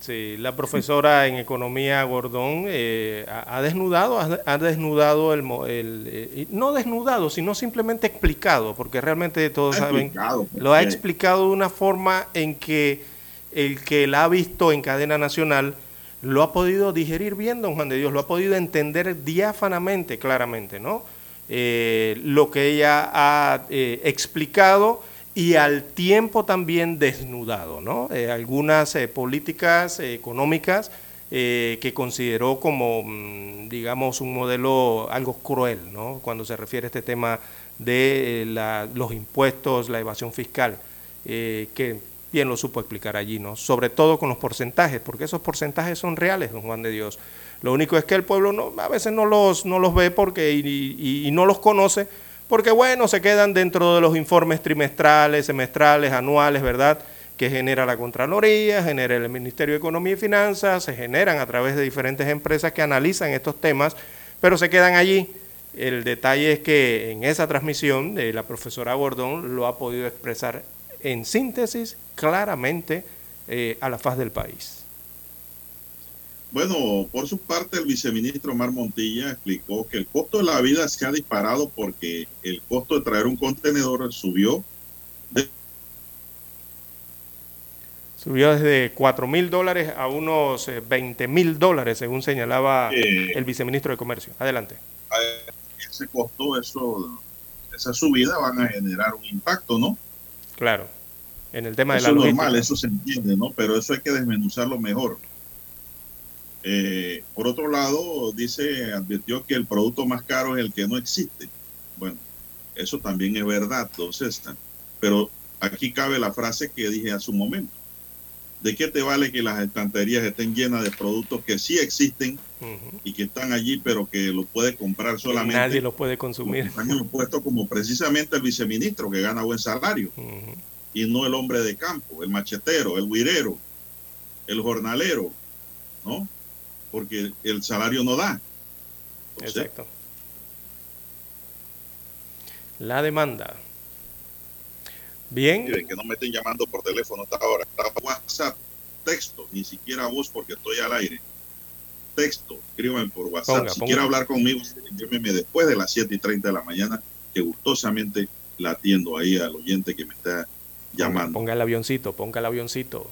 sí, la profesora en economía Gordón eh, ha, desnudado, ha, ha desnudado el, el eh, no desnudado, sino simplemente explicado, porque realmente todos Ha saben, explicado, lo ha explicado de una forma en que el que la ha visto en cadena nacional lo ha podido digerir bien, don Juan de Dios, lo ha podido entender diáfanamente, claramente, ¿no? Eh, lo que ella ha eh, explicado y al tiempo también desnudado, ¿no? Eh, algunas políticas económicas que consideró como, mm, digamos, un modelo algo cruel, ¿no? Cuando se refiere a este tema de los impuestos, la evasión fiscal, que bien lo supo explicar allí, ¿no? Sobre todo con los porcentajes, porque esos porcentajes son reales, don Juan de Dios. Lo único es que el pueblo no, a veces no los, no los ve porque, y, no los conoce, porque bueno, se quedan dentro de los informes trimestrales, semestrales, anuales, ¿verdad? Que genera la Contraloría, genera el Ministerio de Economía y Finanzas, se generan a través de diferentes empresas que analizan estos temas, pero se quedan allí. El detalle es que en esa transmisión de la profesora Gordón lo ha podido expresar en síntesis claramente eh, a la faz del país. Bueno, por su parte, el viceministro Mar Montilla explicó que el costo de la vida se ha disparado porque el costo de traer un contenedor subió. Subió desde 4 mil dólares a unos 20 eh, mil dólares, según señalaba el viceministro de Comercio. Adelante. Ese costo, eso, esa subida van a generar un impacto, ¿no? Claro, en el tema de la es normal, eso se entiende, ¿no? Pero eso hay que desmenuzarlo mejor. Eh, por otro lado, dice, advirtió que el producto más caro es el que no existe. Bueno, eso también es verdad, entonces, pero aquí cabe la frase que dije hace un momento. ¿De qué te vale que las estanterías estén llenas de productos que sí existen y que están allí, pero que los puede comprar solamente? nadie los puede consumir. Están en puestos como precisamente el viceministro que gana buen salario y no el hombre de campo, el machetero, el guirero, el jornalero, ¿no? Porque el salario no da. Exacto. La demanda. Bien. que no me estén llamando por teléfono hasta ahora. WhatsApp, texto, ni siquiera voz porque estoy al aire. Texto, escríbanme por WhatsApp. si quiere hablar conmigo, llámeme después de las 7 y 30 de la mañana, que gustosamente la atiendo ahí al oyente que me está llamando. Ponga el avioncito, ponga el avioncito.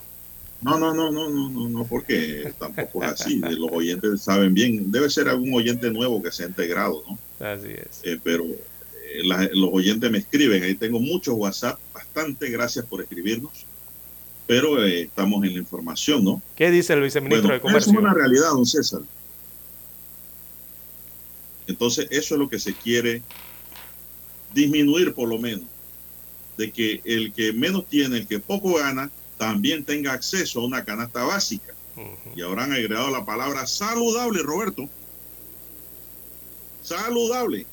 No, no, no, no, no, no, no, porque tampoco es así. Los oyentes saben bien. Debe ser algún oyente nuevo que se ha integrado, ¿no? Así es. Eh, pero eh, los oyentes me escriben. Ahí tengo muchos WhatsApp. Bastante gracias por escribirnos. Pero eh, estamos en la información, ¿no? ¿Qué dice el viceministro de Comercio? Es una realidad, don César. Entonces, eso es lo que se quiere disminuir, por lo menos. De que el que menos tiene, el que poco gana, también tenga acceso a una canasta básica. Y ahora han agregado la palabra saludable, Roberto. Saludable.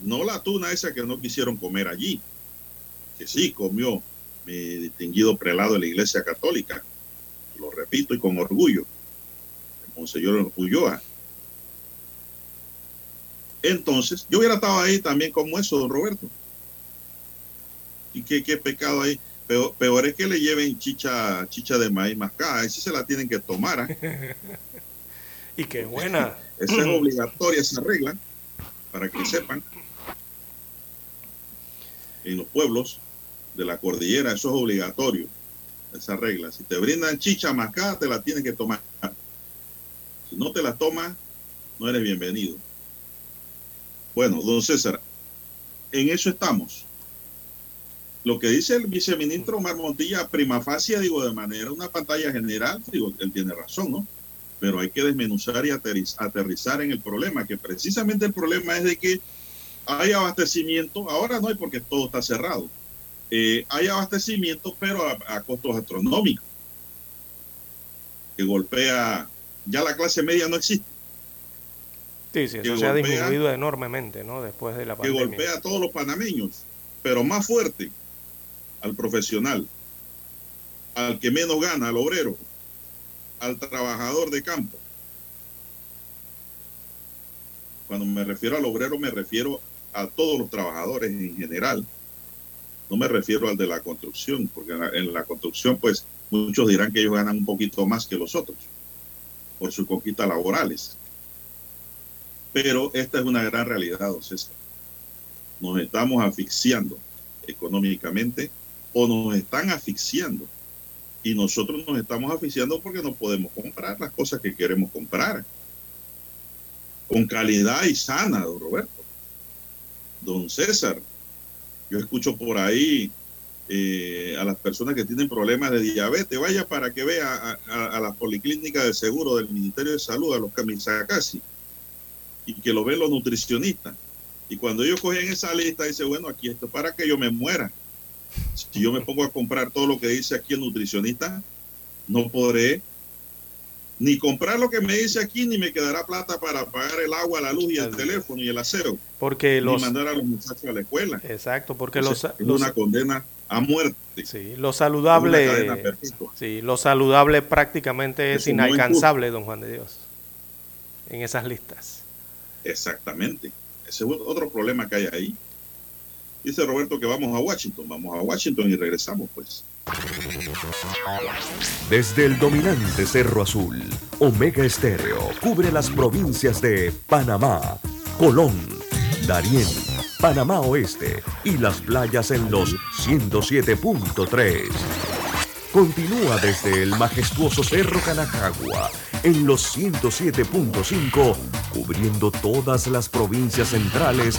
No la tuna esa que no quisieron comer allí, que sí comió mi distinguido prelado de la Iglesia Católica. Lo repito y con orgullo. El Monseñor Ulloa. Entonces, yo hubiera estado ahí también como eso, don Roberto. ¿Y qué, qué pecado ahí? Peor, es que le lleven chicha, chicha de maíz mascada, sí se la tienen que tomar. ¿ah? y qué buena. Esa es obligatoria, esa regla, para que sepan. En los pueblos de la cordillera, eso es obligatorio, esa regla. Si te brindan chicha mascada, te la tienen que tomar. Si no te la tomas, no eres bienvenido. Bueno, don César, en eso estamos lo que dice el viceministro Omar Montilla, prima facie, digo, de manera, una pantalla general, digo, él tiene razón, ¿no? Pero hay que desmenuzar y aterrizar en el problema, que precisamente el problema es de que hay abastecimiento, ahora no hay porque todo está cerrado, eh, hay abastecimiento, pero a, costos astronómicos, que golpea, ya la clase media no existe. Sí, sí, eso se ha disminuido enormemente, ¿no? Después de la pandemia. Que golpea a todos los panameños, pero más fuerte al profesional, al que menos gana, al obrero, al trabajador de campo. Cuando me refiero al obrero me refiero a todos los trabajadores en general. No me refiero al de la construcción, porque en la, construcción pues muchos dirán que ellos ganan un poquito más que los otros por sus conquistas laborales. Pero esta es una gran realidad, don Nos estamos asfixiando económicamente o nos están asfixiando Y nosotros nos estamos aficiando porque no podemos comprar las cosas que queremos comprar. Con calidad y sana, don Roberto. Don César, yo escucho por ahí eh, a las personas que tienen problemas de diabetes, vaya para que vea a, la policlínica de seguro del Ministerio de Salud, a los casi y que lo ven los nutricionistas. Y cuando ellos cogen esa lista, dice, bueno, aquí esto para que yo me muera. Si yo me pongo a comprar todo lo que dice aquí el nutricionista, no podré ni comprar lo que me dice aquí, ni me quedará plata para pagar el agua, la luz y el teléfono y el aseo. Porque los... Ni mandar a los muchachos a la escuela. Exacto, porque Entonces, los... es una condena a muerte. Sí, lo saludable, sí, lo saludable prácticamente es es inalcanzable, don Juan de Dios, en esas listas. Exactamente. Ese es otro problema que hay ahí. Dice Roberto que vamos a Washington. Vamos a Washington y regresamos, pues. Desde el dominante Cerro Azul, Omega Estéreo cubre las provincias de Panamá, Colón, Darién, Panamá Oeste y las playas en los 107.3. Continúa desde el majestuoso Cerro Canajagua en los 107.5, cubriendo todas las provincias centrales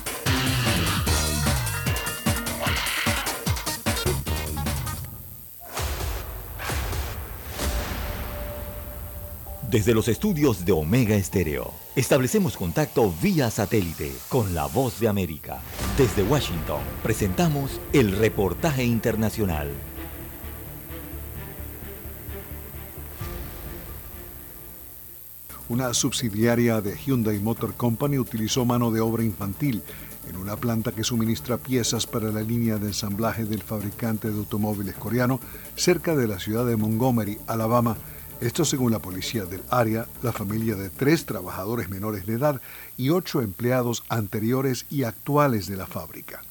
Desde los estudios de Omega Estéreo, establecemos contacto vía satélite con la voz de América. Desde Washington, presentamos el reportaje internacional. Una subsidiaria de Hyundai Motor Company utilizó mano de obra infantil en una planta que suministra piezas para la línea de ensamblaje del fabricante de automóviles coreano cerca de la ciudad de Montgomery, Alabama. Esto según la policía del área, la familia de tres trabajadores menores de edad y ocho empleados anteriores y actuales de la fábrica.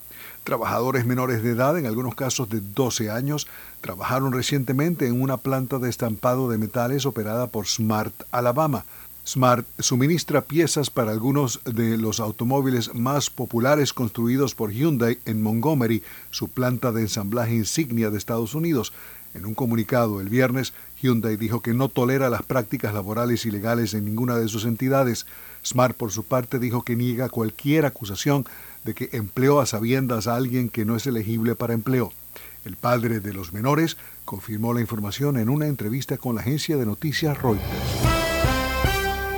Trabajadores menores de edad, en algunos casos de 12 años, trabajaron recientemente en una planta de estampado de metales operada por Smart Alabama. Smart suministra piezas para algunos de los automóviles más populares construidos por Hyundai en Montgomery, su planta de ensamblaje insignia de Estados Unidos. En un comunicado el viernes, Hyundai dijo que no tolera las prácticas laborales ilegales en ninguna de sus entidades. Smart, por su parte, dijo que niega cualquier acusación de que empleó a sabiendas a alguien que no es elegible para empleo. El padre de los menores confirmó la información en una entrevista con la agencia de noticias Reuters.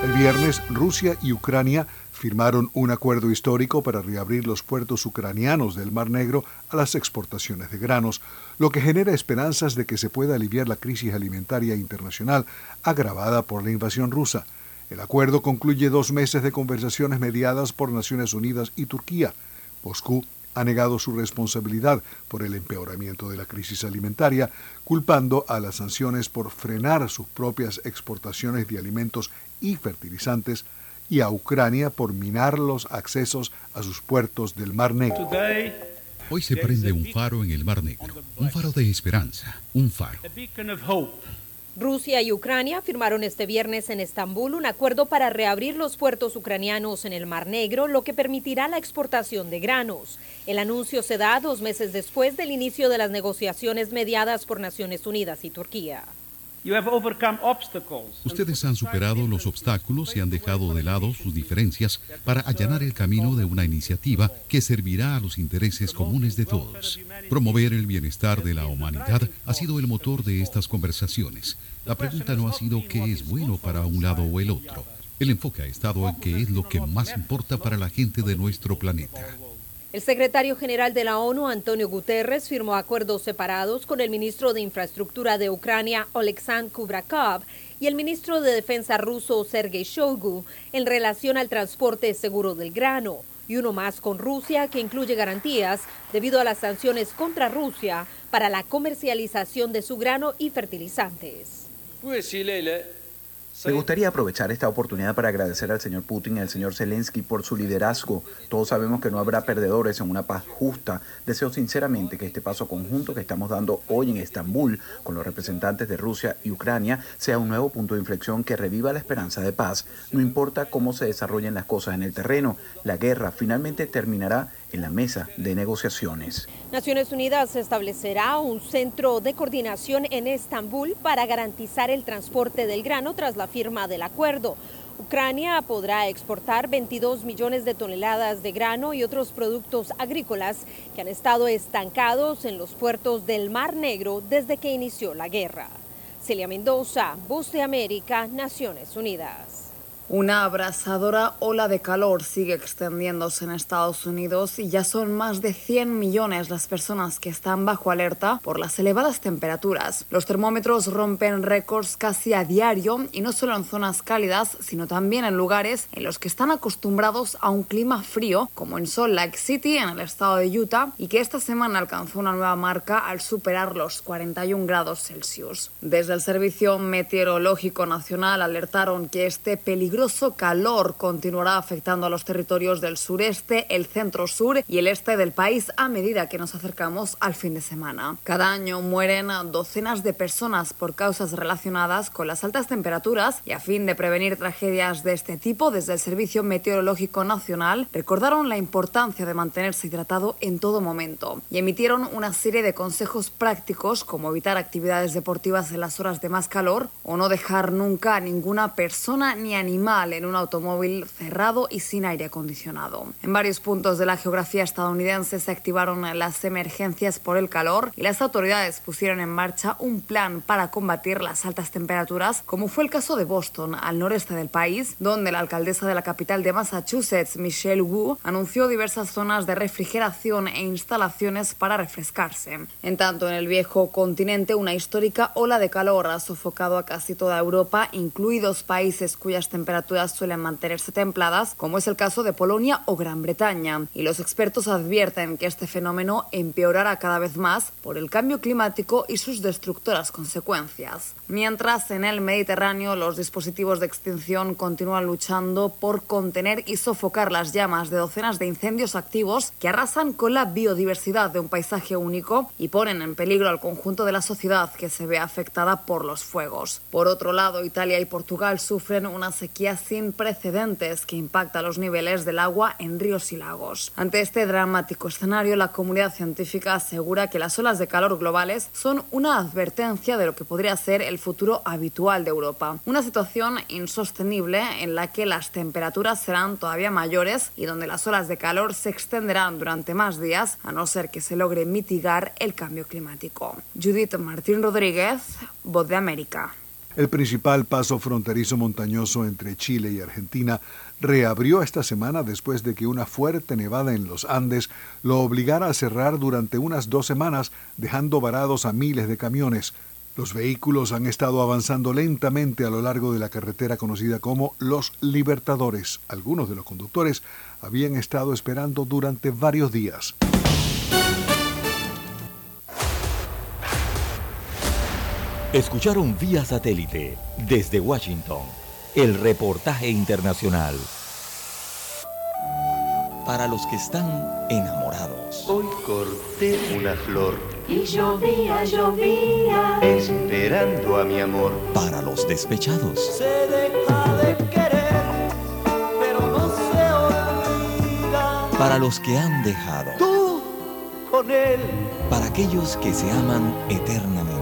El viernes, Rusia y Ucrania firmaron un acuerdo histórico para reabrir los puertos ucranianos del Mar Negro a las exportaciones de granos, lo que genera esperanzas de que se pueda aliviar la crisis alimentaria internacional agravada por la invasión rusa. El acuerdo concluye dos meses de conversaciones mediadas por Naciones Unidas y Turquía. Moscú ha negado su responsabilidad por el empeoramiento de la crisis alimentaria, culpando a las sanciones por frenar sus propias exportaciones de alimentos y fertilizantes y a Ucrania por minar los accesos a sus puertos del Mar Negro. Hoy se prende un faro en el Mar Negro, un faro de esperanza, un faro. Rusia y Ucrania firmaron este viernes en Estambul un acuerdo para reabrir los puertos ucranianos en el Mar Negro, lo que permitirá la exportación de granos. El anuncio se da dos meses después del inicio de las negociaciones mediadas por Naciones Unidas y Turquía. Ustedes han superado los obstáculos y han dejado de lado sus diferencias para allanar el camino de una iniciativa que servirá a los intereses comunes de todos. Promover el bienestar de la humanidad ha sido el motor de estas conversaciones. La pregunta no ha sido qué es bueno para un lado o el otro. El enfoque ha estado en qué es lo que más importa para la gente de nuestro planeta. El secretario general de la ONU, Antonio Guterres, firmó acuerdos separados con el ministro de Infraestructura de Ucrania, Oleksandr Kubrakov, y el ministro de Defensa ruso, Sergei Shoigu, en relación al transporte seguro del grano, y uno más con Rusia que incluye garantías debido a las sanciones contra Rusia para la comercialización de su grano y fertilizantes. Me gustaría aprovechar esta oportunidad para agradecer al señor Putin y al señor Zelensky por su liderazgo. Todos sabemos que no habrá perdedores en una paz justa. Deseo sinceramente que este paso conjunto que estamos dando hoy en Estambul con los representantes de Rusia y Ucrania sea un nuevo punto de inflexión que reviva la esperanza de paz. No importa cómo se desarrollen las cosas en el terreno, la guerra finalmente terminará en la mesa de negociaciones. Naciones Unidas establecerá un centro de coordinación en Estambul para garantizar el transporte del grano tras la firma del acuerdo. Ucrania podrá exportar 22 millones de toneladas de grano y otros productos agrícolas que han estado estancados en los puertos del Mar Negro desde que inició la guerra. Celia Mendoza, Voz de América, Naciones Unidas. Una abrasadora ola de calor sigue extendiéndose en Estados Unidos y ya son más de 100 millones las personas que están bajo alerta por las elevadas temperaturas. Los termómetros rompen récords casi a diario y no solo en zonas cálidas, sino también en lugares en los que están acostumbrados a un clima frío, como en Salt Lake City, en el estado de Utah, y que esta semana alcanzó una nueva marca al superar los 41 grados Celsius. Desde el Servicio Meteorológico Nacional alertaron que este peligroso calor continuará afectando a los territorios del sureste, el centro sur y el este del país a medida que nos acercamos al fin de semana. Cada año mueren docenas de personas por causas relacionadas con las altas temperaturas y a fin de prevenir tragedias de este tipo, desde el Servicio Meteorológico Nacional recordaron la importancia de mantenerse hidratado en todo momento y emitieron una serie de consejos prácticos como evitar actividades deportivas en las horas de más calor o no dejar nunca a ninguna persona ni animal en un automóvil cerrado y sin aire acondicionado. En varios puntos de la geografía estadounidense se activaron las emergencias por el calor y las autoridades pusieron en marcha un plan para combatir las altas temperaturas, como fue el caso de Boston, al noreste del país, donde la alcaldesa de la capital de Massachusetts, Michelle Wu, anunció diversas zonas de refrigeración e instalaciones para refrescarse. En tanto, en el viejo continente, una histórica ola de calor ha sofocado a casi toda Europa, incluidos países cuyas temperaturas suelen mantenerse templadas, como es el caso de Polonia o Gran Bretaña. Y los expertos advierten que este fenómeno empeorará cada vez más por el cambio climático y sus destructoras consecuencias. Mientras en el Mediterráneo los dispositivos de extinción continúan luchando por contener y sofocar las llamas de docenas de incendios activos que arrasan con la biodiversidad de un paisaje único y ponen en peligro al conjunto de la sociedad que se ve afectada por los fuegos. Por otro lado, Italia y Portugal sufren una sequía sin precedentes que impacta los niveles del agua en ríos y lagos. Ante este dramático escenario, la comunidad científica asegura que las olas de calor globales son una advertencia de lo que podría ser el futuro habitual de Europa. Una situación insostenible en la que las temperaturas serán todavía mayores y donde las olas de calor se extenderán durante más días, a no ser que se logre mitigar el cambio climático. Judith Martín Rodríguez, Voz de América. El principal paso fronterizo montañoso entre Chile y Argentina reabrió esta semana después de que una fuerte nevada en los Andes lo obligara a cerrar durante unas dos semanas, dejando varados a miles de camiones. Los vehículos han estado avanzando lentamente a lo largo de la carretera conocida como Los Libertadores. Algunos de los conductores habían estado esperando durante varios días. Escucharon vía satélite desde Washington el reportaje internacional. Para los que están enamorados. Hoy corté una flor. Y llovía, llovía. Esperando a mi amor. Para los despechados. Se deja de querer, pero no se olvida. Para los que han dejado. Tú con él. Para aquellos que se aman eternamente.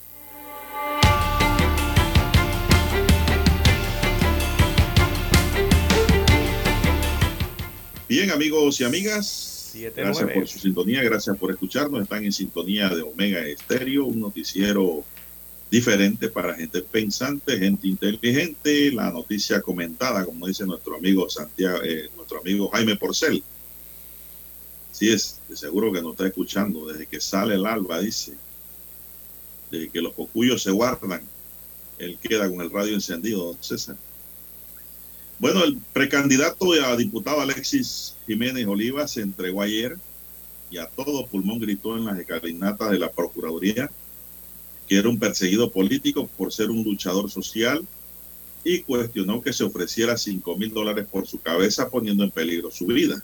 Bien, amigos y amigas, Gracias por su sintonía, gracias por escucharnos. Están en sintonía de Omega Estéreo, un noticiero diferente para gente pensante, gente inteligente. La noticia comentada, como dice nuestro amigo Santiago, eh, nuestro amigo Jaime Porcel. Sí es, de seguro que nos está escuchando desde que sale el alba, dice. Desde que los cocuyos se guardan, él queda con el radio encendido, don César. Bueno, el precandidato a diputado Alexis Jiménez Oliva se entregó ayer y a todo pulmón gritó en las escalinatas de la Procuraduría que era un perseguido político por ser un luchador social y cuestionó que se ofreciera 5 mil dólares por su cabeza poniendo en peligro su vida.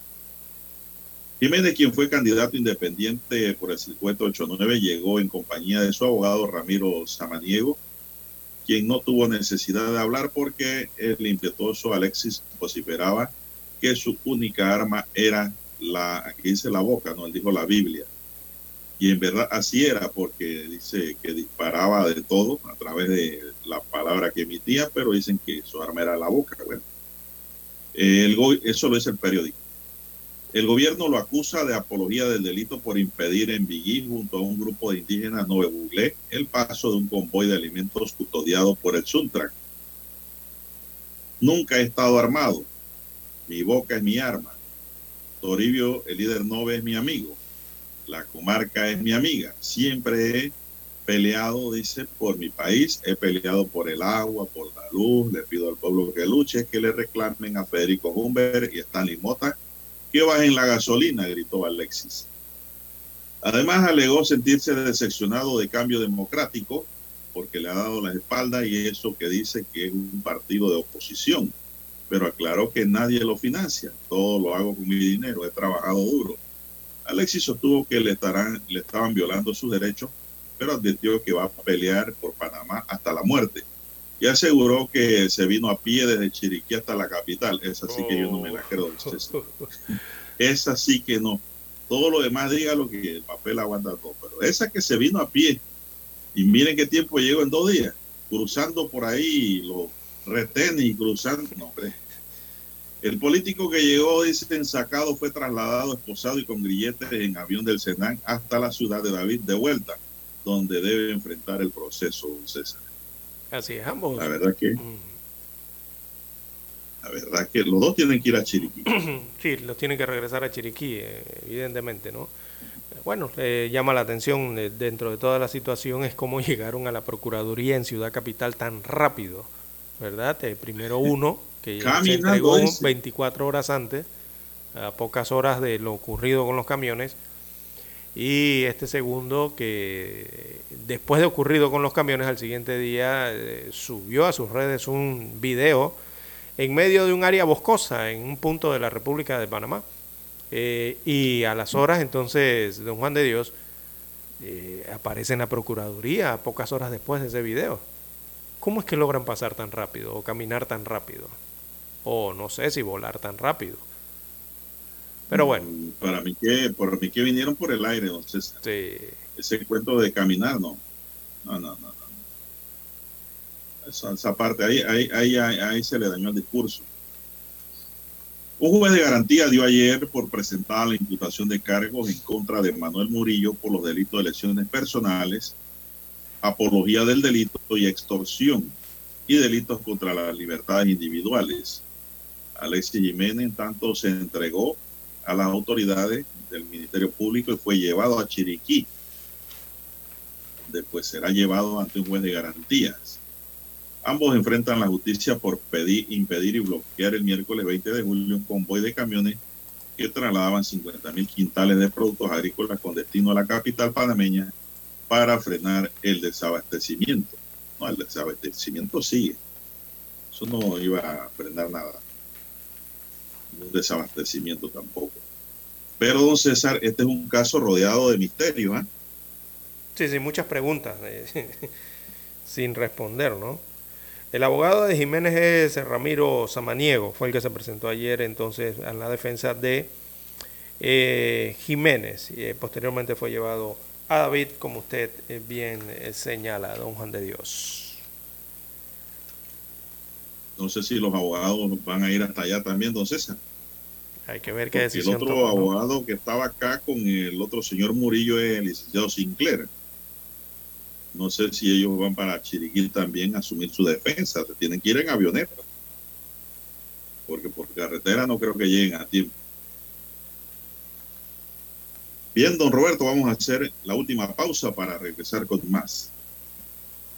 Jiménez, quien fue candidato independiente por el circuito 89, llegó en compañía de su abogado Ramiro Samaniego, quien no tuvo necesidad de hablar porque el impetuoso Alexis vociferaba que su única arma era la, aquí dice la boca, no, él dijo la Biblia. Y en verdad así era porque dice que disparaba de todo a través de la palabra que emitía, pero dicen que su arma era la boca. Bueno, el, eso lo dice el periódico. El gobierno lo acusa de apología del delito por impedir en Biguí, junto a un grupo de indígenas Nove Buglé, el paso de un convoy de alimentos custodiado por el Suntrack. Nunca he estado armado. Mi boca es mi arma. Toribio, el líder Nove, es mi amigo. La comarca es mi amiga. Siempre he peleado, dice, por mi país. He peleado por el agua, por la luz. Le pido al pueblo que luche, que le reclamen a Federico Humber y Stanley Mota que bajen la gasolina, gritó Alexis. Además, alegó sentirse decepcionado de cambio democrático porque le ha dado la espalda y eso que dice que es un partido de oposición. Pero aclaró que nadie lo financia, todo lo hago con mi dinero, he trabajado duro. Alexis sostuvo que le, estarán, le estaban violando sus derechos, pero advirtió que va a pelear por Panamá hasta la muerte. Y aseguró que se vino a pie desde Chiriquí hasta la capital. Es así que yo no me la creo. Es así que no. Todo lo demás diga lo que el papel aguanta todo. Pero esa que se vino a pie. Y miren qué tiempo llegó en dos días. Cruzando por ahí los retenes y cruzando. No, hombre. El político que llegó, dicen, sacado, fue trasladado, esposado y con grilletes en avión del Senán hasta la ciudad de David de vuelta, donde debe enfrentar el proceso, César. Así es, ambos. La verdad que. La verdad que los dos tienen que ir a Chiriquí. sí, los tienen que regresar a Chiriquí, eh, evidentemente, ¿no? Bueno, eh, llama la atención eh, dentro de toda la situación es cómo llegaron a la Procuraduría en Ciudad Capital tan rápido, ¿verdad? primero uno, que se entregó ese. 24 horas antes, a pocas horas de lo ocurrido con los camiones, y este segundo que después de ocurrido con los camiones al siguiente día eh, subió a sus redes un video en medio de un área boscosa en un punto de la República de Panamá. Eh, y a las horas entonces don Juan de Dios eh, aparece en la Procuraduría pocas horas después de ese video. ¿cómo es que logran pasar tan rápido o caminar tan rápido? o no sé si volar tan rápido pero bueno. Para mí que, por mí que vinieron por el aire, entonces. Sí. Ese cuento de caminar, no. No, no, no. no. Esa, esa parte, ahí, ahí, ahí, ahí, se le dañó el discurso. Un juez de garantía dio ayer por presentada la imputación de cargos en contra de Manuel Murillo por los delitos de lesiones personales, apología del delito y extorsión y delitos contra las libertades individuales. Alexis Jiménez, en tanto, se entregó a las autoridades del Ministerio Público y fue llevado a Chiriquí. Después será llevado ante un juez de garantías. Ambos enfrentan la justicia por pedir, impedir y bloquear el miércoles 20 de julio un convoy de camiones que trasladaban 50 mil quintales de productos agrícolas con destino a la capital panameña para frenar el desabastecimiento. No, el desabastecimiento sigue. Eso no iba a frenar nada un desabastecimiento tampoco. Pero, don César, este es un caso rodeado de misterio. ¿eh? Sí, sí, muchas preguntas eh, sin responder, ¿no? El abogado de Jiménez es Ramiro Samaniego, fue el que se presentó ayer entonces a la defensa de eh, Jiménez. Y, posteriormente fue llevado a David, como usted bien señala, don Juan de Dios. No sé si los abogados van a ir hasta allá también, don César. Hay que ver qué Porque el decisión otro toma, ¿no? abogado que estaba acá con el otro señor Murillo es el licenciado Sinclair. No sé si ellos van para Chiriquí también a asumir su defensa. Se tienen que ir en avioneta. Porque por carretera no creo que lleguen a tiempo. Bien, don Roberto, vamos a hacer la última pausa para regresar con más.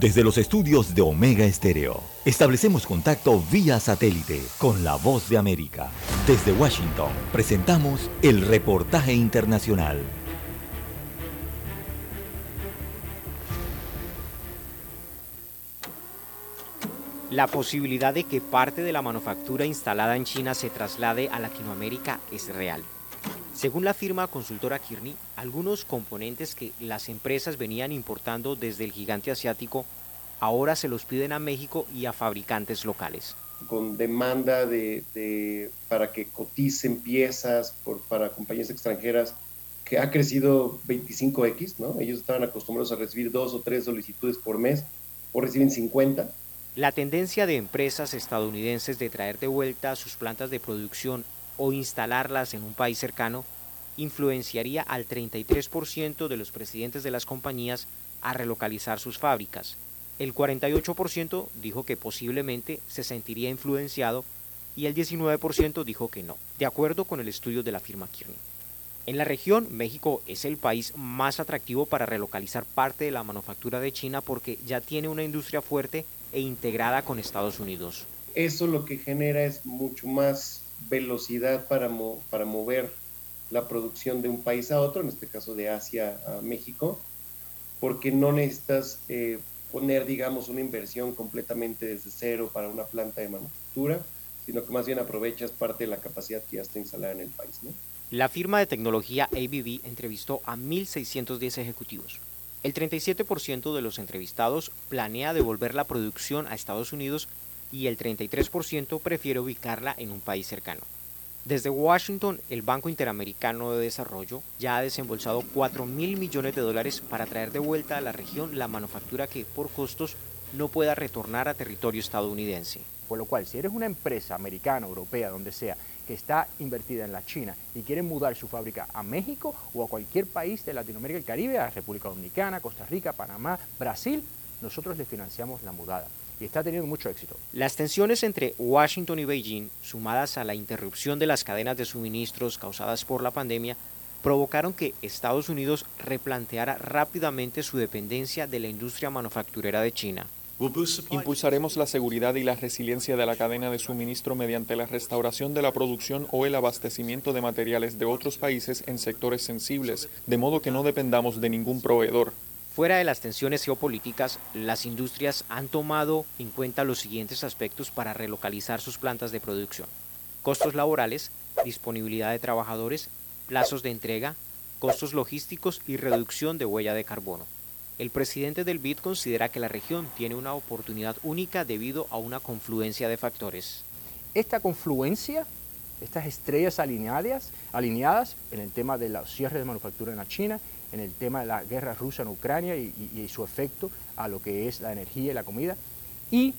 Desde los estudios de Omega Estéreo, establecemos contacto vía satélite con la voz de América. Desde Washington, presentamos el reportaje internacional. La posibilidad de que parte de la manufactura instalada en China se traslade a Latinoamérica es real. Según la firma consultora Kearney, algunos componentes que las empresas venían importando desde el gigante asiático ahora se los piden a México y a fabricantes locales. con demanda de, de- para que coticen piezas por, para compañías extranjeras que ha crecido 25x, ¿no? Ellos estaban acostumbrados a recibir dos o tres solicitudes por mes, o reciben 50. La tendencia de empresas estadounidenses de traer de vuelta sus plantas de producción o instalarlas en un país cercano influenciaría al 33% de los presidentes de las compañías a relocalizar sus fábricas. El 48% dijo que posiblemente se sentiría influenciado y el 19% dijo que no, de acuerdo con el estudio de la firma Kearney. En la región, México es el país más atractivo para relocalizar parte de la manufactura de China porque ya tiene una industria fuerte e integrada con Estados Unidos. Eso lo que genera es mucho más velocidad para, mo- para mover la producción de un país a otro, en este caso de Asia a México, porque no necesitas eh, poner, digamos, una inversión completamente desde cero para una planta de manufactura, sino que más bien aprovechas parte de la capacidad que ya está instalada en el país. ¿no? La firma de tecnología ABB entrevistó a 1.610 ejecutivos. El 37% de los entrevistados planea devolver la producción a Estados Unidos y el 33% prefiere ubicarla en un país cercano. Desde Washington, el Banco Interamericano de Desarrollo ya ha desembolsado 4 mil millones de dólares para traer de vuelta a la región la manufactura que por costos no pueda retornar a territorio estadounidense. Por lo cual, si eres una empresa americana, europea, donde sea, que está invertida en la China y quiere mudar su fábrica a México o a cualquier país de Latinoamérica y el Caribe, a República Dominicana, Costa Rica, Panamá, Brasil, nosotros le financiamos la mudada. Y está teniendo mucho éxito. Las tensiones entre Washington y Beijing, sumadas a la interrupción de las cadenas de suministros causadas por la pandemia, provocaron que Estados Unidos replanteara rápidamente su dependencia de la industria manufacturera de China. Impulsaremos la seguridad y la resiliencia de la cadena de suministro mediante la restauración de la producción o el abastecimiento de materiales de otros países en sectores sensibles, de modo que no dependamos de ningún proveedor. Fuera de las tensiones geopolíticas, las industrias han tomado en cuenta los siguientes aspectos para relocalizar sus plantas de producción. Costos laborales, disponibilidad de trabajadores, plazos de entrega, costos logísticos y reducción de huella de carbono. El presidente del BID considera que la región tiene una oportunidad única debido a una confluencia de factores. Esta confluencia, estas estrellas alineadas, alineadas en el tema de los cierres de manufactura en la China, en el tema de la guerra rusa en Ucrania y, su efecto a lo que es la energía y la comida, y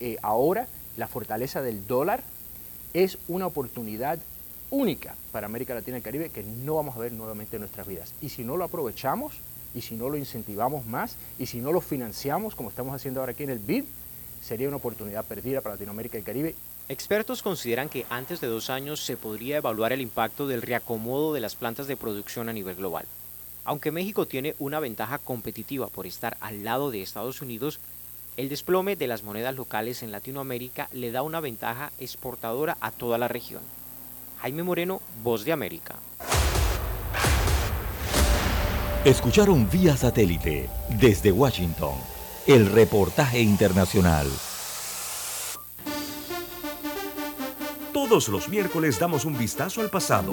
eh, ahora la fortaleza del dólar es una oportunidad única para América Latina y el Caribe que no vamos a ver nuevamente en nuestras vidas. Y si no lo aprovechamos, y si no lo incentivamos más, y si no lo financiamos como estamos haciendo ahora aquí en el BID, sería una oportunidad perdida para Latinoamérica y el Caribe. Expertos consideran que antes de dos años se podría evaluar el impacto del reacomodo de las plantas de producción a nivel global. Aunque México tiene una ventaja competitiva por estar al lado de Estados Unidos, el desplome de las monedas locales en Latinoamérica le da una ventaja exportadora a toda la región. Jaime Moreno, Voz de América. Escucharon vía satélite desde Washington el reportaje internacional. Todos los miércoles damos un vistazo al pasado.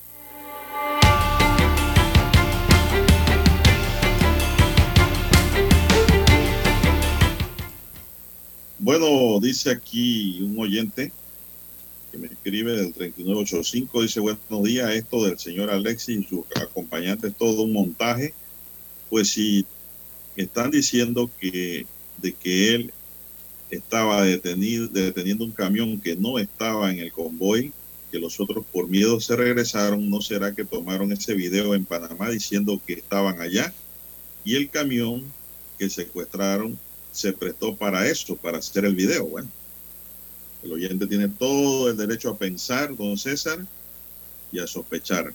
Bueno, dice aquí un oyente que me escribe del 3985, dice buenos días, esto del señor Alexis y sus acompañantes, todo un montaje. Pues si están diciendo que de que él estaba detenido, deteniendo un camión que no estaba en el convoy, que los otros por miedo se regresaron, ¿no será que tomaron ese video en Panamá diciendo que estaban allá? Y el camión que secuestraron se prestó para eso, para hacer el video. Bueno, el oyente tiene todo el derecho a pensar, don César, y a sospechar,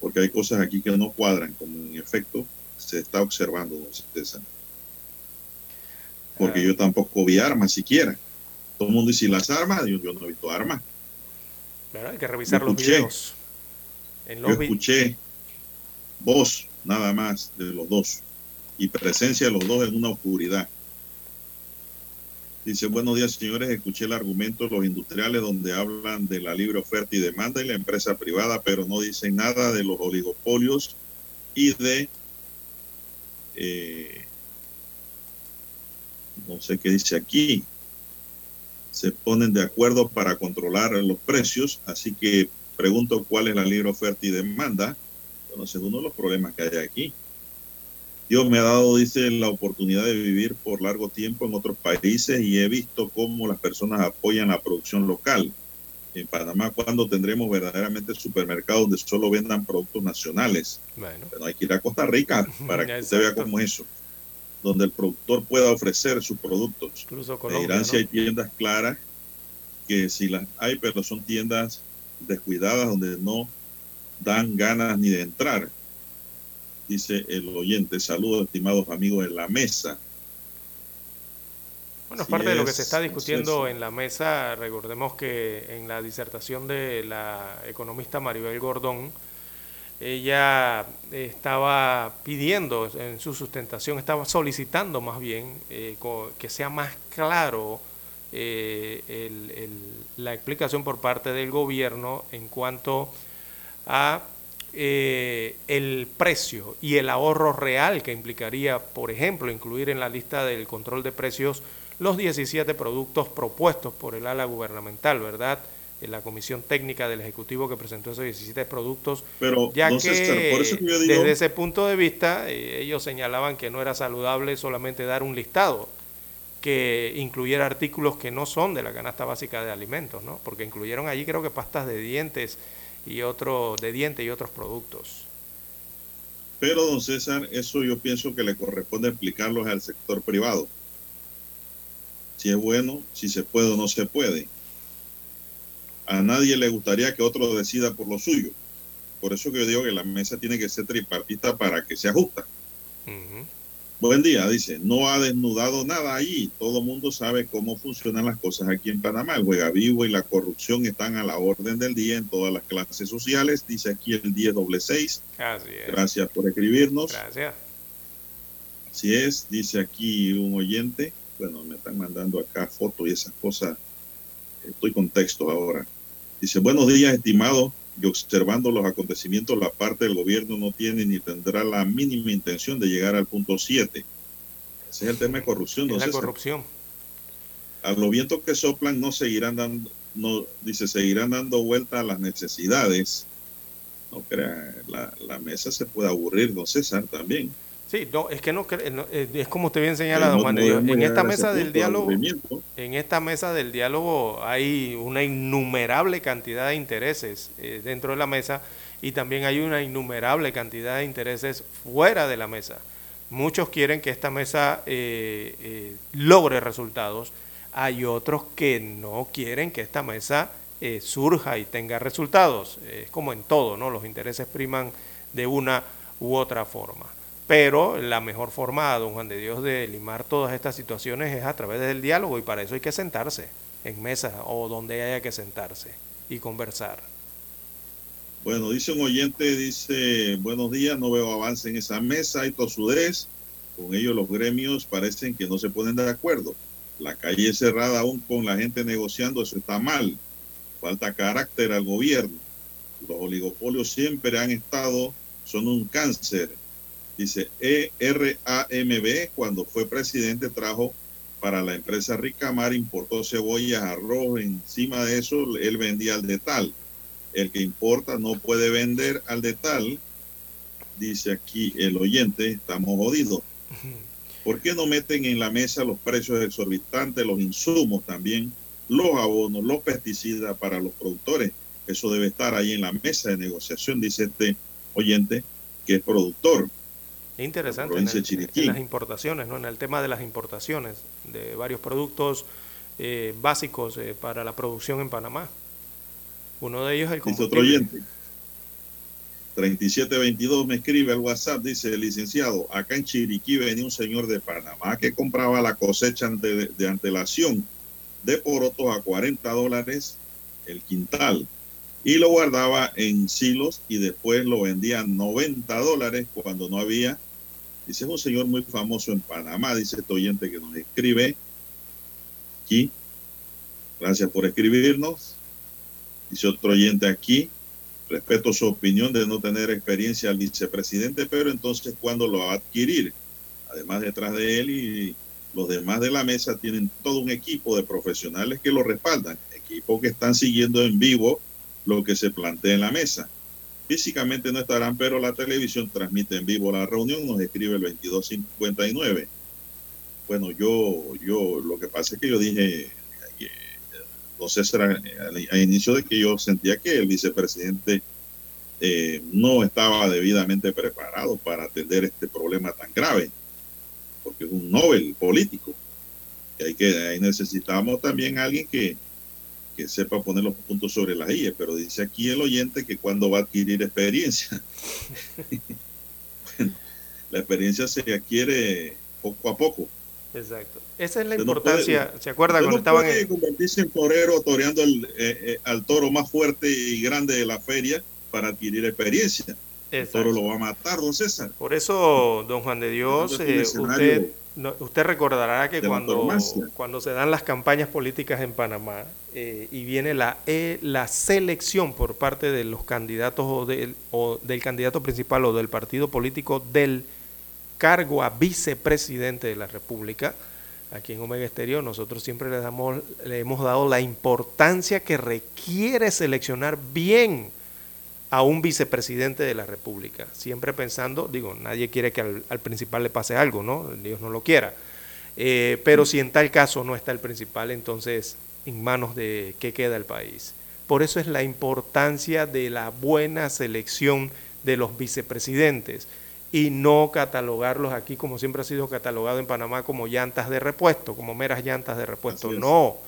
porque hay cosas aquí que no cuadran, como en efecto se está observando, don César. Porque Ah. yo tampoco vi armas siquiera. Todo el mundo dice, "¿Y las armas? Yo, yo no he visto armas. Claro, hay que revisar Yo los escuché. videos. En Yo los escuché voz nada más de los dos y presencia de los dos en una oscuridad. Dice, buenos días señores, escuché el argumento de los industriales donde hablan de la libre oferta y demanda y la empresa privada, pero no dicen nada de los oligopolios y de, eh, no sé qué dice aquí, se ponen de acuerdo para controlar los precios, así que pregunto cuál es la libre oferta y demanda. Bueno, ese es uno de los problemas que hay aquí. Dios me ha dado, dice, la oportunidad de vivir por largo tiempo en otros países y he visto cómo las personas apoyan la producción local. En Panamá, ¿cuándo tendremos verdaderamente supermercados donde solo vendan productos nacionales? Bueno, Pero hay que ir a Costa Rica para que usted vea cómo es eso. Donde el productor pueda ofrecer sus productos. incluso Colombia, Irán ¿no? hay tiendas claras que sí las hay, pero son tiendas descuidadas donde no dan ganas ni de entrar. Dice el oyente, saludos estimados amigos de la mesa. Bueno, es parte de lo que se está discutiendo es. en la mesa. Recordemos que en la disertación de la economista Maribel Gordón, ella estaba pidiendo en su sustentación, estaba solicitando más bien eh, que sea más claro eh, el- el- la explicación por parte del gobierno en cuanto a eh, el precio y el ahorro real que implicaría, por ejemplo, incluir en la lista del control de precios los 17 productos propuestos por el ala gubernamental, ¿verdad? En la comisión técnica del Ejecutivo que presentó esos 17 productos, Pero, ya que César, por eso que yo digo- desde ese punto de vista eh, ellos señalaban que no era saludable solamente dar un listado que incluyera artículos que no son de la canasta básica de alimentos, ¿no? Porque incluyeron allí creo que pastas de dientes y otro de dientes y otros productos. Pero, don César, eso yo pienso que le corresponde explicarlo al sector privado. Si es bueno, si se puede o no se puede. A nadie le gustaría que otro decida por lo suyo. Por eso que yo digo que la mesa tiene que ser tripartita para que se ajusta. Buen día, dice. No ha desnudado nada allí. Todo mundo sabe cómo funcionan las cosas aquí en Panamá. El juega vivo y la corrupción están a la orden del día en todas las clases sociales. Dice aquí el 10 doble 6. Así es. Gracias por escribirnos. Gracias. Así es, dice aquí un oyente. Bueno, me están mandando acá fotos y esas cosas. Estoy con texto ahora. Dice, buenos días, estimado. Y observando los acontecimientos, la parte del gobierno no tiene ni tendrá la mínima intención de llegar al punto 7. Ese es el tema de corrupción. Es don la corrupción. A los vientos que soplan no seguirán dando, no, dice, seguirán dando vuelta a las necesidades. No crea, la, la mesa se puede aburrir, don César, también. Sí, no, es que no, no, eh, es como usted bien señala, Pero don no Juan de Dios. En esta mesa del diálogo, en esta mesa del diálogo hay una innumerable cantidad de intereses eh, dentro de la mesa y también hay una innumerable cantidad de intereses fuera de la mesa. Muchos quieren que esta mesa eh, eh, logre resultados, hay otros que no quieren que esta mesa eh, surja y tenga resultados. Es como en todo, ¿no? Los intereses priman de una u otra forma. Pero la mejor forma, don Juan de Dios, de limar todas estas situaciones es a través del diálogo y para eso hay que sentarse en mesa o donde haya que sentarse y conversar. Bueno, dice un oyente, dice, buenos días, no veo avance en esa mesa, hay tosudez, con ellos los gremios parecen que no se ponen de acuerdo. La calle es cerrada aún con la gente negociando, eso está mal. Falta carácter al gobierno. Los oligopolios siempre han estado, son un cáncer. Dice ERAMB, cuando fue presidente, trajo para la empresa Ricamar, importó cebollas, arroz, encima de eso él vendía al de tal. El que importa no puede vender al de tal, dice aquí el oyente, estamos jodidos. ¿Por qué no meten en la mesa los precios exorbitantes, los insumos también, los abonos, los pesticidas para los productores? Eso debe estar ahí en la mesa de negociación, dice este oyente, que es productor. Es interesante provincia en, de el- Chiriquí. en las importaciones, ¿no? en el tema de las importaciones de varios productos eh, básicos eh, para la producción en Panamá. Uno de ellos es el Dice otro combustible. oyente. 3722 me escribe al WhatsApp, dice el licenciado, acá en Chiriquí venía un señor de Panamá que compraba la cosecha ante- de antelación de porotos a 40 dólares el quintal y lo guardaba en silos y después lo vendía a 90 dólares cuando no había. Dice, un señor muy famoso en Panamá, dice este oyente que nos escribe aquí. Gracias por escribirnos. Dice otro oyente aquí, respeto su opinión de no tener experiencia al vicepresidente, pero entonces ¿cuándo lo va a adquirir? Además, detrás de él y los demás de la mesa tienen todo un equipo de profesionales que lo respaldan, equipo que están siguiendo en vivo lo que se plantea en la mesa. Físicamente no estarán, pero la televisión transmite en vivo la reunión, nos escribe el 2259. Bueno, yo, yo, lo que pasa es que yo dije, eh, don César, al, al inicio de que yo sentía que el vicepresidente eh, no estaba debidamente preparado para atender este problema tan grave, porque es un Nobel político. Y hay que, ahí necesitamos también alguien que, que sepa poner los puntos sobre las IE, pero dice aquí el oyente que cuando va a adquirir experiencia. Bueno, la experiencia se adquiere poco a poco. Exacto. Esa es la Usted no importancia. puede- ¿Se acuerda cuando no estaban puede en, convertirse en torero toreando el, eh, eh, al toro más fuerte y grande de la feria para adquirir experiencia? El Exacto. toro lo va a matar, don César. Por eso, don Juan de Dios, eh, usted, no- usted recordará que cuando, cuando se dan las campañas políticas en Panamá eh, y viene la, eh, la selección por parte de los candidatos o del, o del candidato principal o del partido político del cargo a vicepresidente de la República, aquí en Omega Estéreo nosotros siempre le, damos, le hemos dado la importancia que requiere seleccionar bien a un vicepresidente de la República, siempre pensando, digo, nadie quiere que al, al principal le pase algo, ¿no? Dios no lo quiera. Eh, pero si en tal caso no está el principal, entonces en manos de qué queda el país. Por eso es la importancia de la buena selección de los vicepresidentes y no catalogarlos aquí como siempre ha sido catalogado en Panamá como llantas de repuesto, como meras llantas de repuesto. No,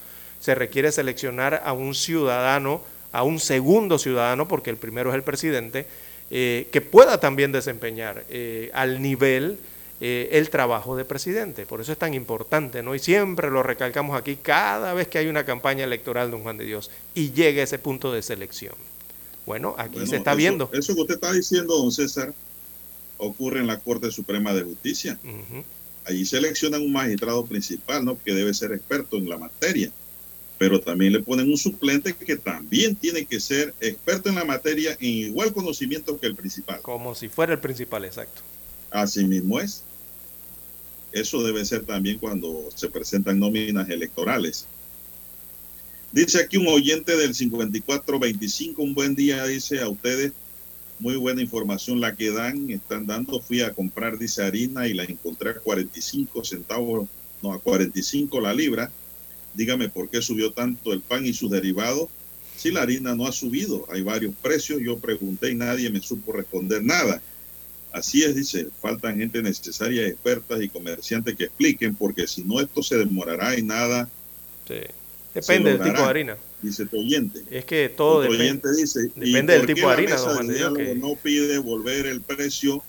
se requiere seleccionar a un ciudadano, a un segundo ciudadano, porque el primero es el presidente, eh, que pueda también desempeñar eh, al nivel eh, el trabajo de presidente. Por eso es tan importante, ¿no? Y siempre lo recalcamos aquí cada vez que hay una campaña electoral, don Juan de Dios, y llega ese punto de selección. Bueno, aquí Bueno, se está eso- viendo. Eso que usted está diciendo, don César, ocurre en la Corte Suprema de Justicia. Allí seleccionan un magistrado principal, ¿no? Que debe ser experto en la materia. Pero también le ponen un suplente que también tiene que ser experto en la materia en igual conocimiento que el principal. Como si fuera el principal, exacto. Así mismo es. Eso debe ser también cuando se presentan nóminas electorales. Dice aquí un oyente del 5425, un buen día, dice a ustedes, muy buena información la que dan, están dando, fui a comprar, dice harina y la encontré a 45 centavos, no, a 45 la libra. Dígame por qué subió tanto el pan y sus derivados. Si la harina no ha subido, hay varios precios, yo pregunté y nadie me supo responder nada. Así es, dice, faltan gente necesaria, expertas y comerciantes que expliquen, porque si no esto se demorará y nada. Sí. Depende del tipo de harina. dice tu oyente. Es que todo Otro depen- oyente dice, ¿y depende del tipo de harina, don Juan de de Dios, diálogo que- no pide volver el precio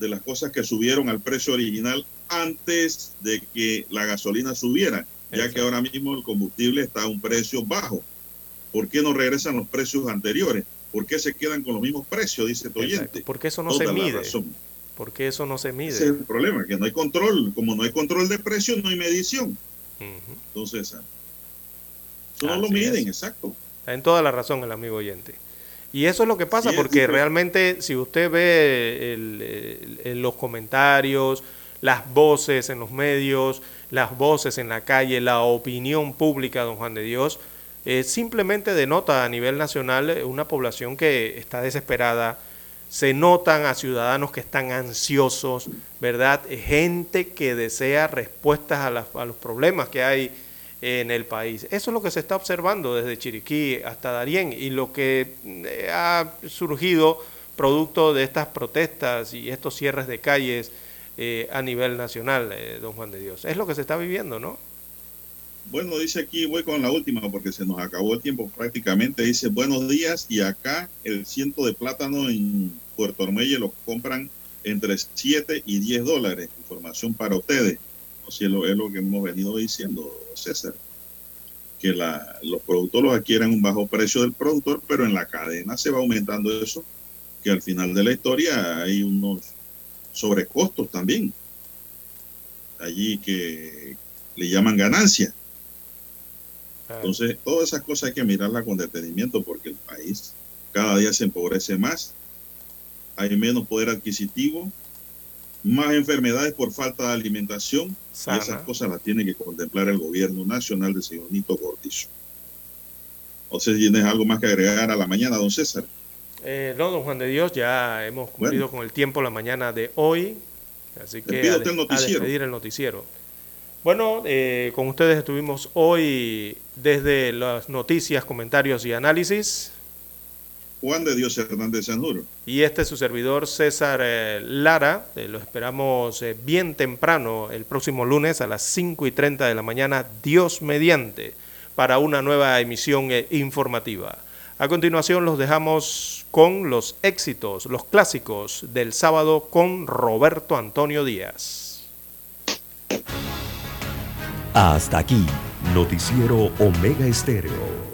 de las cosas que subieron al precio original antes de que la gasolina subiera, ya que ahora mismo el combustible está a un precio bajo. ¿Por qué no regresan los precios anteriores? ¿Por qué se quedan con los mismos precios? Dice tu oyente. Porque eso no Toda se mide. Porque eso no se mide. Ese es el problema, que no hay control. Como no hay control de precios, no hay medición. Entonces, ah, eso no lo miden, es. exacto. Está en toda la razón el amigo oyente. Y eso es lo que pasa, Sí, porque realmente si usted ve el- el- los comentarios, las voces en los medios, las voces en la calle, la opinión pública, don Juan de Dios, eh, simplemente denota a nivel nacional eh, una población que está desesperada, se notan a ciudadanos que están ansiosos, ¿verdad? Eh, Gente que desea respuestas a, a los problemas que hay en el país. Eso es lo que se está observando desde Chiriquí hasta Darién y lo que eh, ha surgido producto de estas protestas y estos cierres de calles eh, a nivel nacional, eh, don Juan de Dios. Es lo que se está viviendo, ¿no? Bueno, dice aquí, voy con la última porque se nos acabó el tiempo prácticamente. Dice, buenos días y acá el ciento de plátano en Puerto Ormelle lo compran entre 7 y 10 dólares. Información para ustedes. O sea, es lo que hemos venido diciendo, César. Que la, los productores adquieren un bajo precio del productor, pero en la cadena se va aumentando eso, que al final de la historia hay unos sobrecostos también. Allí que le llaman ganancia. Entonces, todas esas cosas hay que mirarlas con detenimiento porque el país cada día se empobrece más, hay menos poder adquisitivo, más enfermedades por falta de alimentación Sana. y esas cosas las tiene que contemplar el gobierno nacional del señor Nito Cortizo. O sea, ¿tienes algo más que agregar a la mañana, don César? Eh, no, don Juan de Dios, ya hemos cumplido con el tiempo la mañana de hoy. Así que a, usted el des- a noticiero. despedir el noticiero. Bueno, eh, con ustedes estuvimos hoy desde las noticias, comentarios y análisis. Juan de Dios Hernández Sanjuro. Y este es su servidor César eh, Lara. Eh, lo esperamos eh, bien temprano el próximo lunes a las 5 y 30 de la mañana, Dios mediante, para una nueva emisión informativa. A continuación los dejamos con los éxitos, los clásicos del sábado con Roberto Antonio Díaz. Hasta aquí, Noticiero Omega Estéreo.